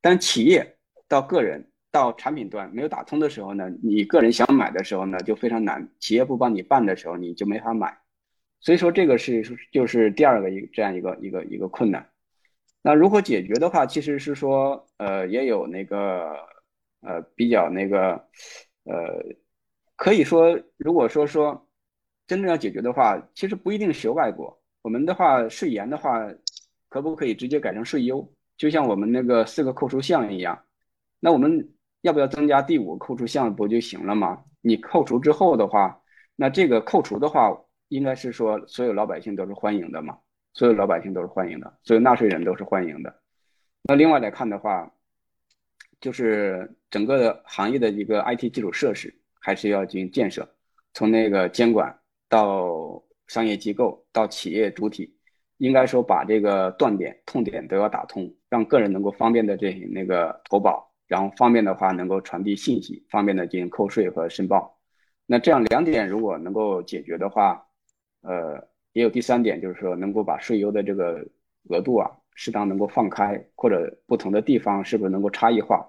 但企业到个人到产品端没有打通的时候呢，你个人想买的时候呢就非常难，企业不帮你办的时候你就没法买，所以说这个是就是第二个一这样一个一个一个困难。那如何解决的话，其实是说呃也有那个呃比较那个呃可以说如果说说真正要解决的话，其实不一定学外国，我们的话税研的话可不可以直接改成税优？就像我们那个四个扣除项一样，那我们要不要增加第五扣除项不就行了吗？你扣除之后的话，那这个扣除的话，应该是说所有老百姓都是欢迎的嘛？所有老百姓都是欢迎的，所有纳税人都是欢迎的。那另外来看的话，就是整个行业的一个 IT 基础设施还是要进行建设，从那个监管到商业机构到企业主体。应该说把这个断点、痛点都要打通，让个人能够方便的进行那个投保，然后方便的话能够传递信息，方便的进行扣税和申报。那这样两点如果能够解决的话，呃，也有第三点，就是说能够把税优的这个额度啊，适当能够放开，或者不同的地方是不是能够差异化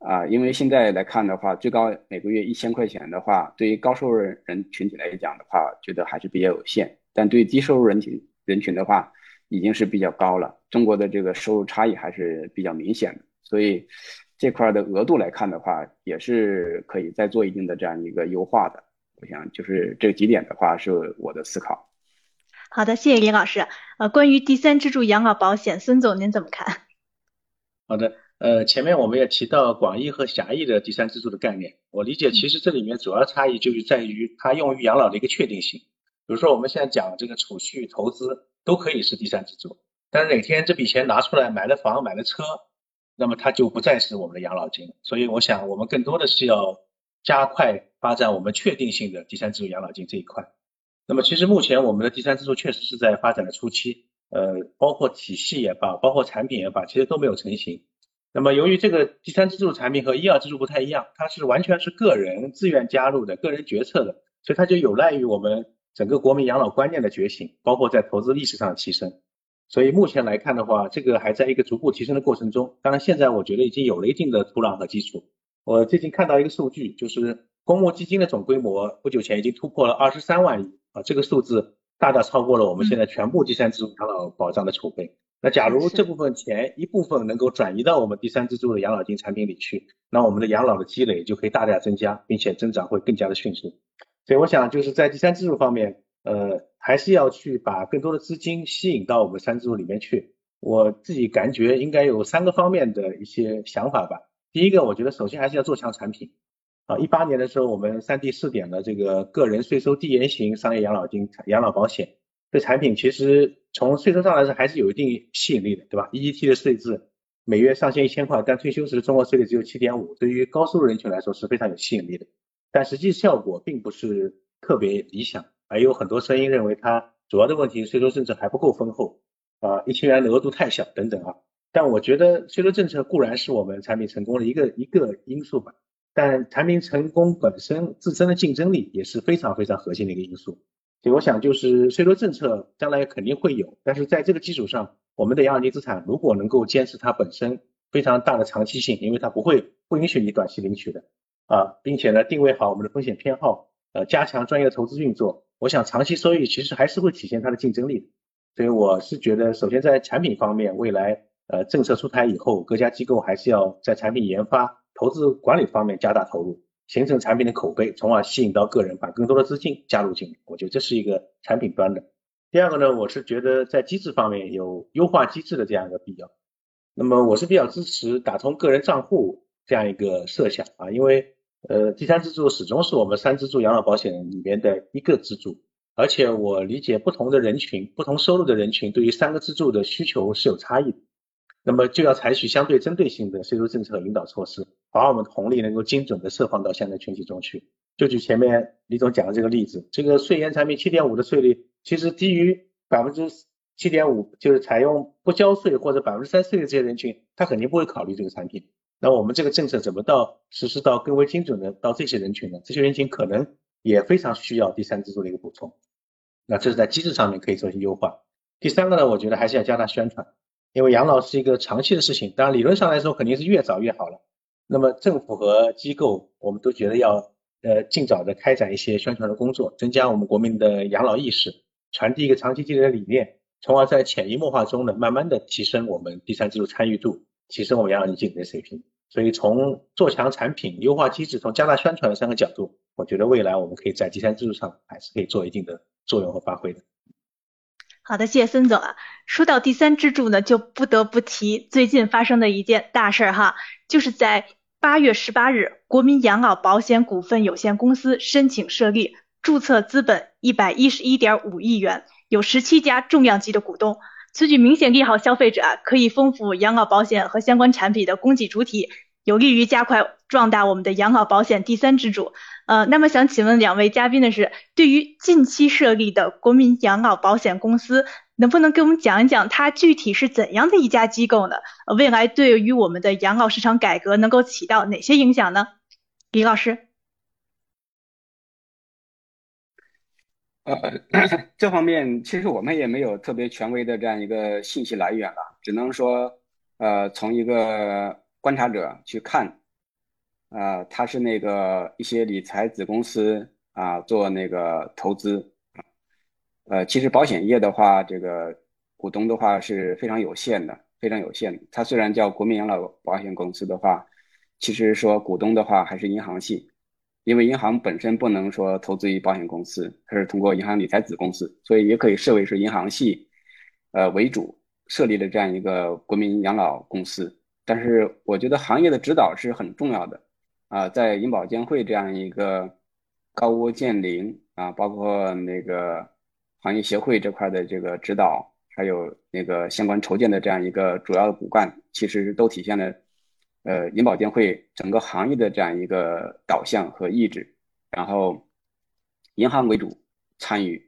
啊？因为现在来看的话，最高每个月一千块钱的话，对于高收入人群体来讲的话，觉得还是比较有限，但对低收入人群。人群的话已经是比较高了，中国的这个收入差异还是比较明显的，所以这块的额度来看的话，也是可以再做一定的这样一个优化的。我想就是这几点的话是我的思考。好的，谢谢李老师。呃，关于第三支柱养老保险，孙总您怎么看？好的，呃，前面我们也提到广义和狭义的第三支柱的概念，我理解其实这里面主要差异就是在于它用于养老的一个确定性。比如说我们现在讲这个储蓄投资都可以是第三支柱，但是哪天这笔钱拿出来买了房买了车，那么它就不再是我们的养老金。所以我想我们更多的是要加快发展我们确定性的第三支柱养老金这一块。那么其实目前我们的第三支柱确实是在发展的初期，呃，包括体系也罢，包括产品也罢，其实都没有成型。那么由于这个第三支柱产品和一二支柱不太一样，它是完全是个人自愿加入的，个人决策的，所以它就有赖于我们。整个国民养老观念的觉醒，包括在投资意识上的提升，所以目前来看的话，这个还在一个逐步提升的过程中。当然，现在我觉得已经有了一定的土壤和基础。我最近看到一个数据，就是公募基金的总规模不久前已经突破了二十三万亿啊，这个数字大大超过了我们现在全部第三支柱养老保障的储备。那假如这部分钱一部分能够转移到我们第三支柱的养老金产品里去，那我们的养老的积累就可以大大增加，并且增长会更加的迅速。所以我想就是在第三支柱方面，呃，还是要去把更多的资金吸引到我们三支柱里面去。我自己感觉应该有三个方面的一些想法吧。第一个，我觉得首先还是要做强产品。啊，一八年的时候，我们三 D 试点了这个个人税收递延型商业养老金、养老保险。这产品其实从税收上来说还是有一定吸引力的，对吧？EET 的税制每月上限一千块，但退休时的综合税率只有七点五，对于高收入人群来说是非常有吸引力的。但实际效果并不是特别理想，还有很多声音认为它主要的问题税收政策还不够丰厚，啊，一千元的额度太小等等啊。但我觉得税收政策固然是我们产品成功的一个一个因素吧，但产品成功本身自身的竞争力也是非常非常核心的一个因素。所以我想就是税收政策将来肯定会有，但是在这个基础上，我们的养老金资产如果能够坚持它本身非常大的长期性，因为它不会不允许你短期领取的。啊，并且呢，定位好我们的风险偏好，呃，加强专业的投资运作，我想长期收益其实还是会体现它的竞争力。所以我是觉得，首先在产品方面，未来呃政策出台以后，各家机构还是要在产品研发投资管理方面加大投入，形成产品的口碑，从而吸引到个人把更多的资金加入进来。我觉得这是一个产品端的。第二个呢，我是觉得在机制方面有优化机制的这样一个必要。那么我是比较支持打通个人账户这样一个设想啊，因为呃第三支柱始终是我们三支柱养老保险里面的一个支柱，而且我理解不同的人群、不同收入的人群对于三个支柱的需求是有差异的。那么就要采取相对针对性的税收政策引导措施，把我们的红利能够精准的释放到相关群体中去。就举前面李总讲的这个例子，这个税延产品七点五的税率，其实低于百分之七点五，就是采用不交税或者百分之三税的这些人群，他肯定不会考虑这个产品。那我们这个政策怎么到实施到更为精准的到这些人群呢？这些人群可能也非常需要第三支柱的一个补充。那这是在机制上面可以做一些优化。第三个呢，我觉得还是要加大宣传。因为养老是一个长期的事情，当然理论上来说肯定是越早越好了。那么政府和机构，我们都觉得要呃尽早的开展一些宣传的工作，增加我们国民的养老意识，传递一个长期积累的理念，从而在潜移默化中呢，慢慢的提升我们第三支柱参与度，提升我们养老金经理的水平。所以从做强产品、优化机制、从加大宣传的三个角度，我觉得未来我们可以在第三支柱上还是可以做一定的作用和发挥的。好的，谢谢孙总啊。说到第三支柱呢，就不得不提最近发生的一件大事儿哈，就是在八月十八日，国民养老保险股份有限公司申请设立，注册资本一百一十一点五亿元，有十七家重量级的股东，此举明显利好消费者，可以丰富养老保险和相关产品的供给主体，有利于加快壮大我们的养老保险第三支柱。呃，那么想请问两位嘉宾的是，对于近期设立的国民养老保险公司，能不能给我们讲一讲它具体是怎样的一家机构呢？未来对于我们的养老市场改革能够起到哪些影响呢？李老师，呃，这方面其实我们也没有特别权威的这样一个信息来源了，只能说，呃，从一个观察者去看。啊，他是那个一些理财子公司啊，做那个投资。呃，其实保险业的话，这个股东的话是非常有限的，非常有限的。它虽然叫国民养老保险公司的话，其实说股东的话还是银行系，因为银行本身不能说投资于保险公司，它是通过银行理财子公司，所以也可以视为是银行系呃为主设立的这样一个国民养老公司。但是我觉得行业的指导是很重要的。啊，在银保监会这样一个高屋建瓴啊，包括那个行业协会这块的这个指导，还有那个相关筹建的这样一个主要的骨干，其实都体现了呃银保监会整个行业的这样一个导向和意志，然后银行为主参与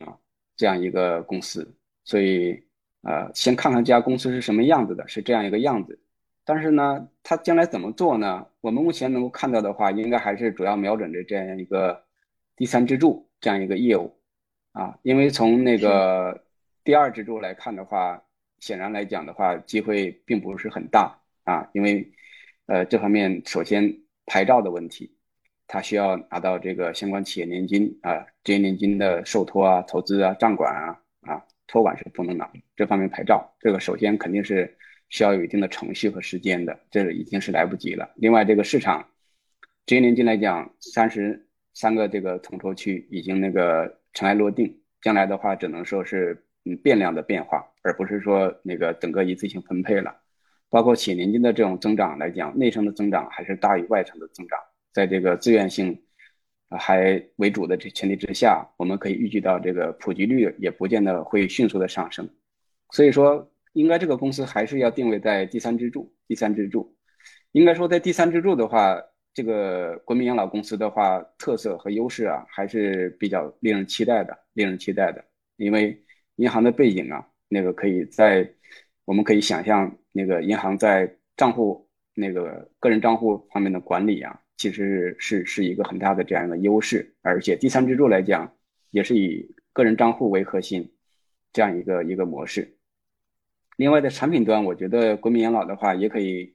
啊这样一个公司，所以呃先看看这家公司是什么样子的，是这样一个样子。但是呢，它将来怎么做呢？我们目前能够看到的话，应该还是主要瞄准着这样一个第三支柱这样一个业务啊。因为从那个第二支柱来看的话，显然来讲的话，机会并不是很大啊。因为呃，这方面首先牌照的问题，它需要拿到这个相关企业年金啊、职业年金的受托啊、投资啊、账管啊啊，托管是不能拿这方面牌照，这个首先肯定是。需要有一定的程序和时间的，这已经是来不及了。另外，这个市场职业年金来讲，三十三个这个统筹区已经那个尘埃落定，将来的话只能说是嗯变量的变化，而不是说那个整个一次性分配了。包括企业年金的这种增长来讲，内生的增长还是大于外生的增长，在这个自愿性还为主的这前提之下，我们可以预计到这个普及率也不见得会迅速的上升，所以说。应该这个公司还是要定位在第三支柱。第三支柱，应该说在第三支柱的话，这个国民养老公司的话，特色和优势啊，还是比较令人期待的，令人期待的。因为银行的背景啊，那个可以在，我们可以想象，那个银行在账户那个个人账户方面的管理啊，其实是是一个很大的这样一个优势。而且第三支柱来讲，也是以个人账户为核心，这样一个一个模式。另外，在产品端，我觉得国民养老的话也可以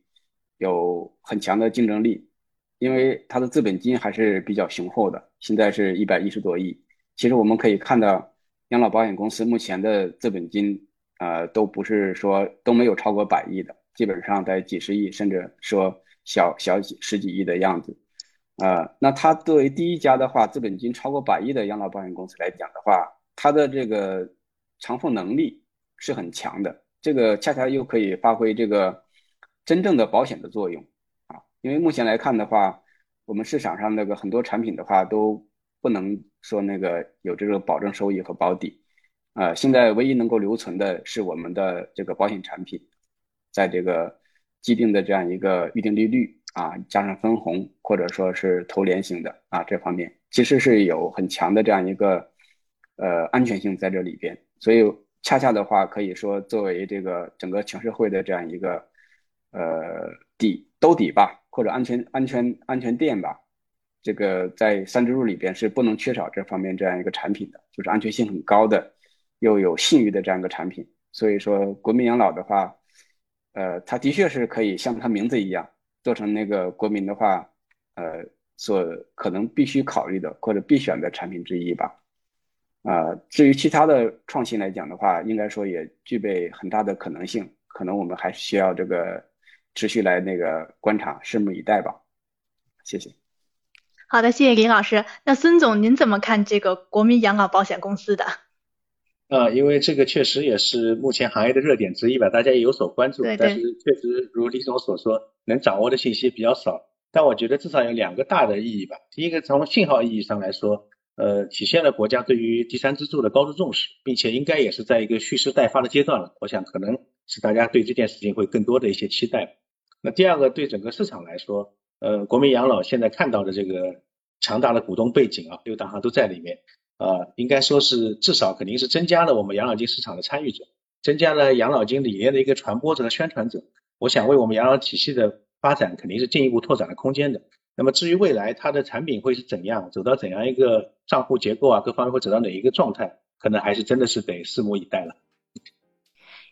有很强的竞争力，因为它的资本金还是比较雄厚的，现在是一百一十多亿。其实我们可以看到，养老保险公司目前的资本金，呃，都不是说都没有超过百亿的，基本上在几十亿，甚至说小小几十几亿的样子。呃，那它作为第一家的话，资本金超过百亿的养老保险公司来讲的话，它的这个偿付能力是很强的，这个恰恰又可以发挥这个真正的保险的作用啊。因为目前来看的话，我们市场上那个很多产品的话都不能说那个有这个保证收益和保底啊。现在唯一能够留存的是我们的这个保险产品，在这个既定的这样一个预定利率。啊，加上分红或者说是投连型的啊，这方面其实是有很强的这样一个呃安全性在这里边，所以恰恰的话可以说作为这个整个全社会的这样一个呃底兜底吧，或者安全安全安全垫吧，这个在三支柱里边是不能缺少这方面这样一个产品的，就是安全性很高的又有信誉的这样一个产品。所以说国民养老的话，呃，它的确是可以像它名字一样。做成那个国民的话，呃，所可能必须考虑的或者必选的产品之一吧。啊，至于其他的创新来讲的话，应该说也具备很大的可能性，可能我们还需要这个持续来那个观察，拭目以待吧。谢谢。好的，谢谢林老师。那孙总，您怎么看这个国民养老保险公司的？啊，因为这个确实也是目前行业的热点之一吧，大家也有所关注。但是确实如李总所说，能掌握的信息比较少。但我觉得至少有两个大的意义吧。第一个，从信号意义上来说，呃，体现了国家对于第三支柱的高度重视，并且应该也是在一个蓄势待发的阶段了。我想可能是大家对这件事情会更多的一些期待。那第二个，对整个市场来说，呃，国民养老现在看到的这个强大的股东背景啊，六大行都在里面。呃，应该说是至少肯定是增加了我们养老金市场的参与者，增加了养老金理念的一个传播者和宣传者。我想为我们养老体系的发展肯定是进一步拓展了空间的。那么至于未来它的产品会是怎样，走到怎样一个账户结构啊，各方面会走到哪一个状态，可能还是真的是得拭目以待了。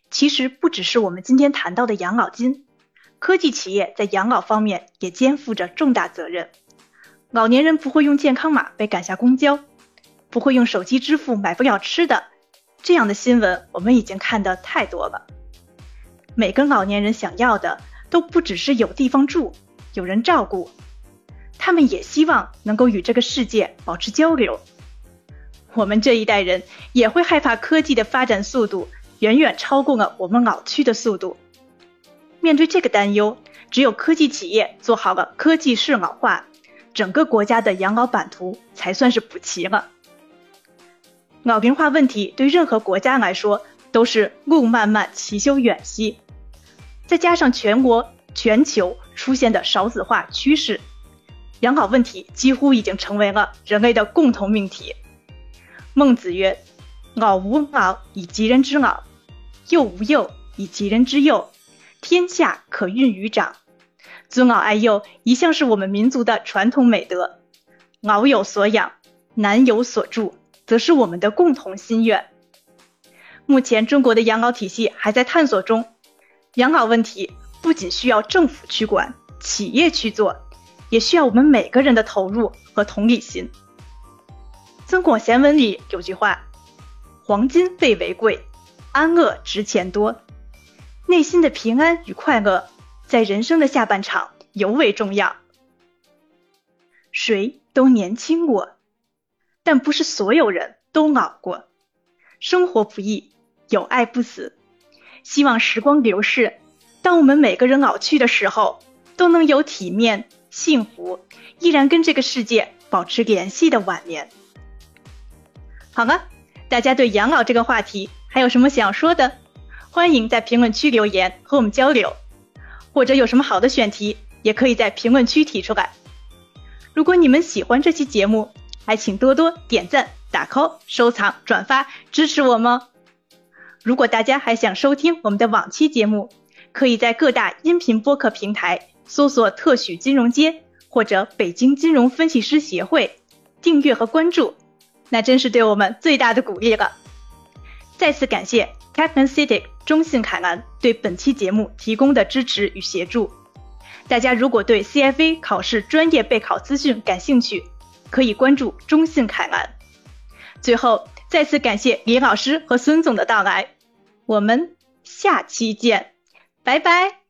其实不只是我们今天谈到的养老金，科技企业在养老方面也肩负着重大责任。老年人不会用健康码被赶下公交。不会用手机支付买不了吃的，这样的新闻我们已经看得太多了。每个老年人想要的都不只是有地方住、有人照顾，他们也希望能够与这个世界保持交流。我们这一代人也会害怕科技的发展速度远远超过了我们老去的速度。面对这个担忧，只有科技企业做好了科技适老化，整个国家的养老版图才算是补齐了。老龄化问题对任何国家来说都是路漫漫其修远兮，再加上全国、全球出现的少子化趋势，养老问题几乎已经成为了人类的共同命题。孟子曰：“老吾老以及人之老，幼吾幼以及人之幼，天下可运于长。”尊老爱幼一向是我们民族的传统美德，老有所养，难有所助。则是我们的共同心愿。目前中国的养老体系还在探索中，养老问题不仅需要政府去管、企业去做，也需要我们每个人的投入和同理心。《增广贤文》里有句话：“黄金被为贵，安乐值钱多。”内心的平安与快乐，在人生的下半场尤为重要。谁都年轻过。但不是所有人都老过，生活不易，有爱不死。希望时光流逝，当我们每个人老去的时候，都能有体面、幸福，依然跟这个世界保持联系的晚年。好了，大家对养老这个话题还有什么想说的？欢迎在评论区留言和我们交流，或者有什么好的选题，也可以在评论区提出来。如果你们喜欢这期节目，还请多多点赞、打 call、收藏、转发支持我们。如果大家还想收听我们的往期节目，可以在各大音频播客平台搜索“特许金融街”或者“北京金融分析师协会”，订阅和关注，那真是对我们最大的鼓励了。再次感谢 Captain City 中信凯兰对本期节目提供的支持与协助。大家如果对 CFA 考试专业备考资讯感兴趣，可以关注中信凯澜。最后，再次感谢李老师和孙总的到来，我们下期见，拜拜。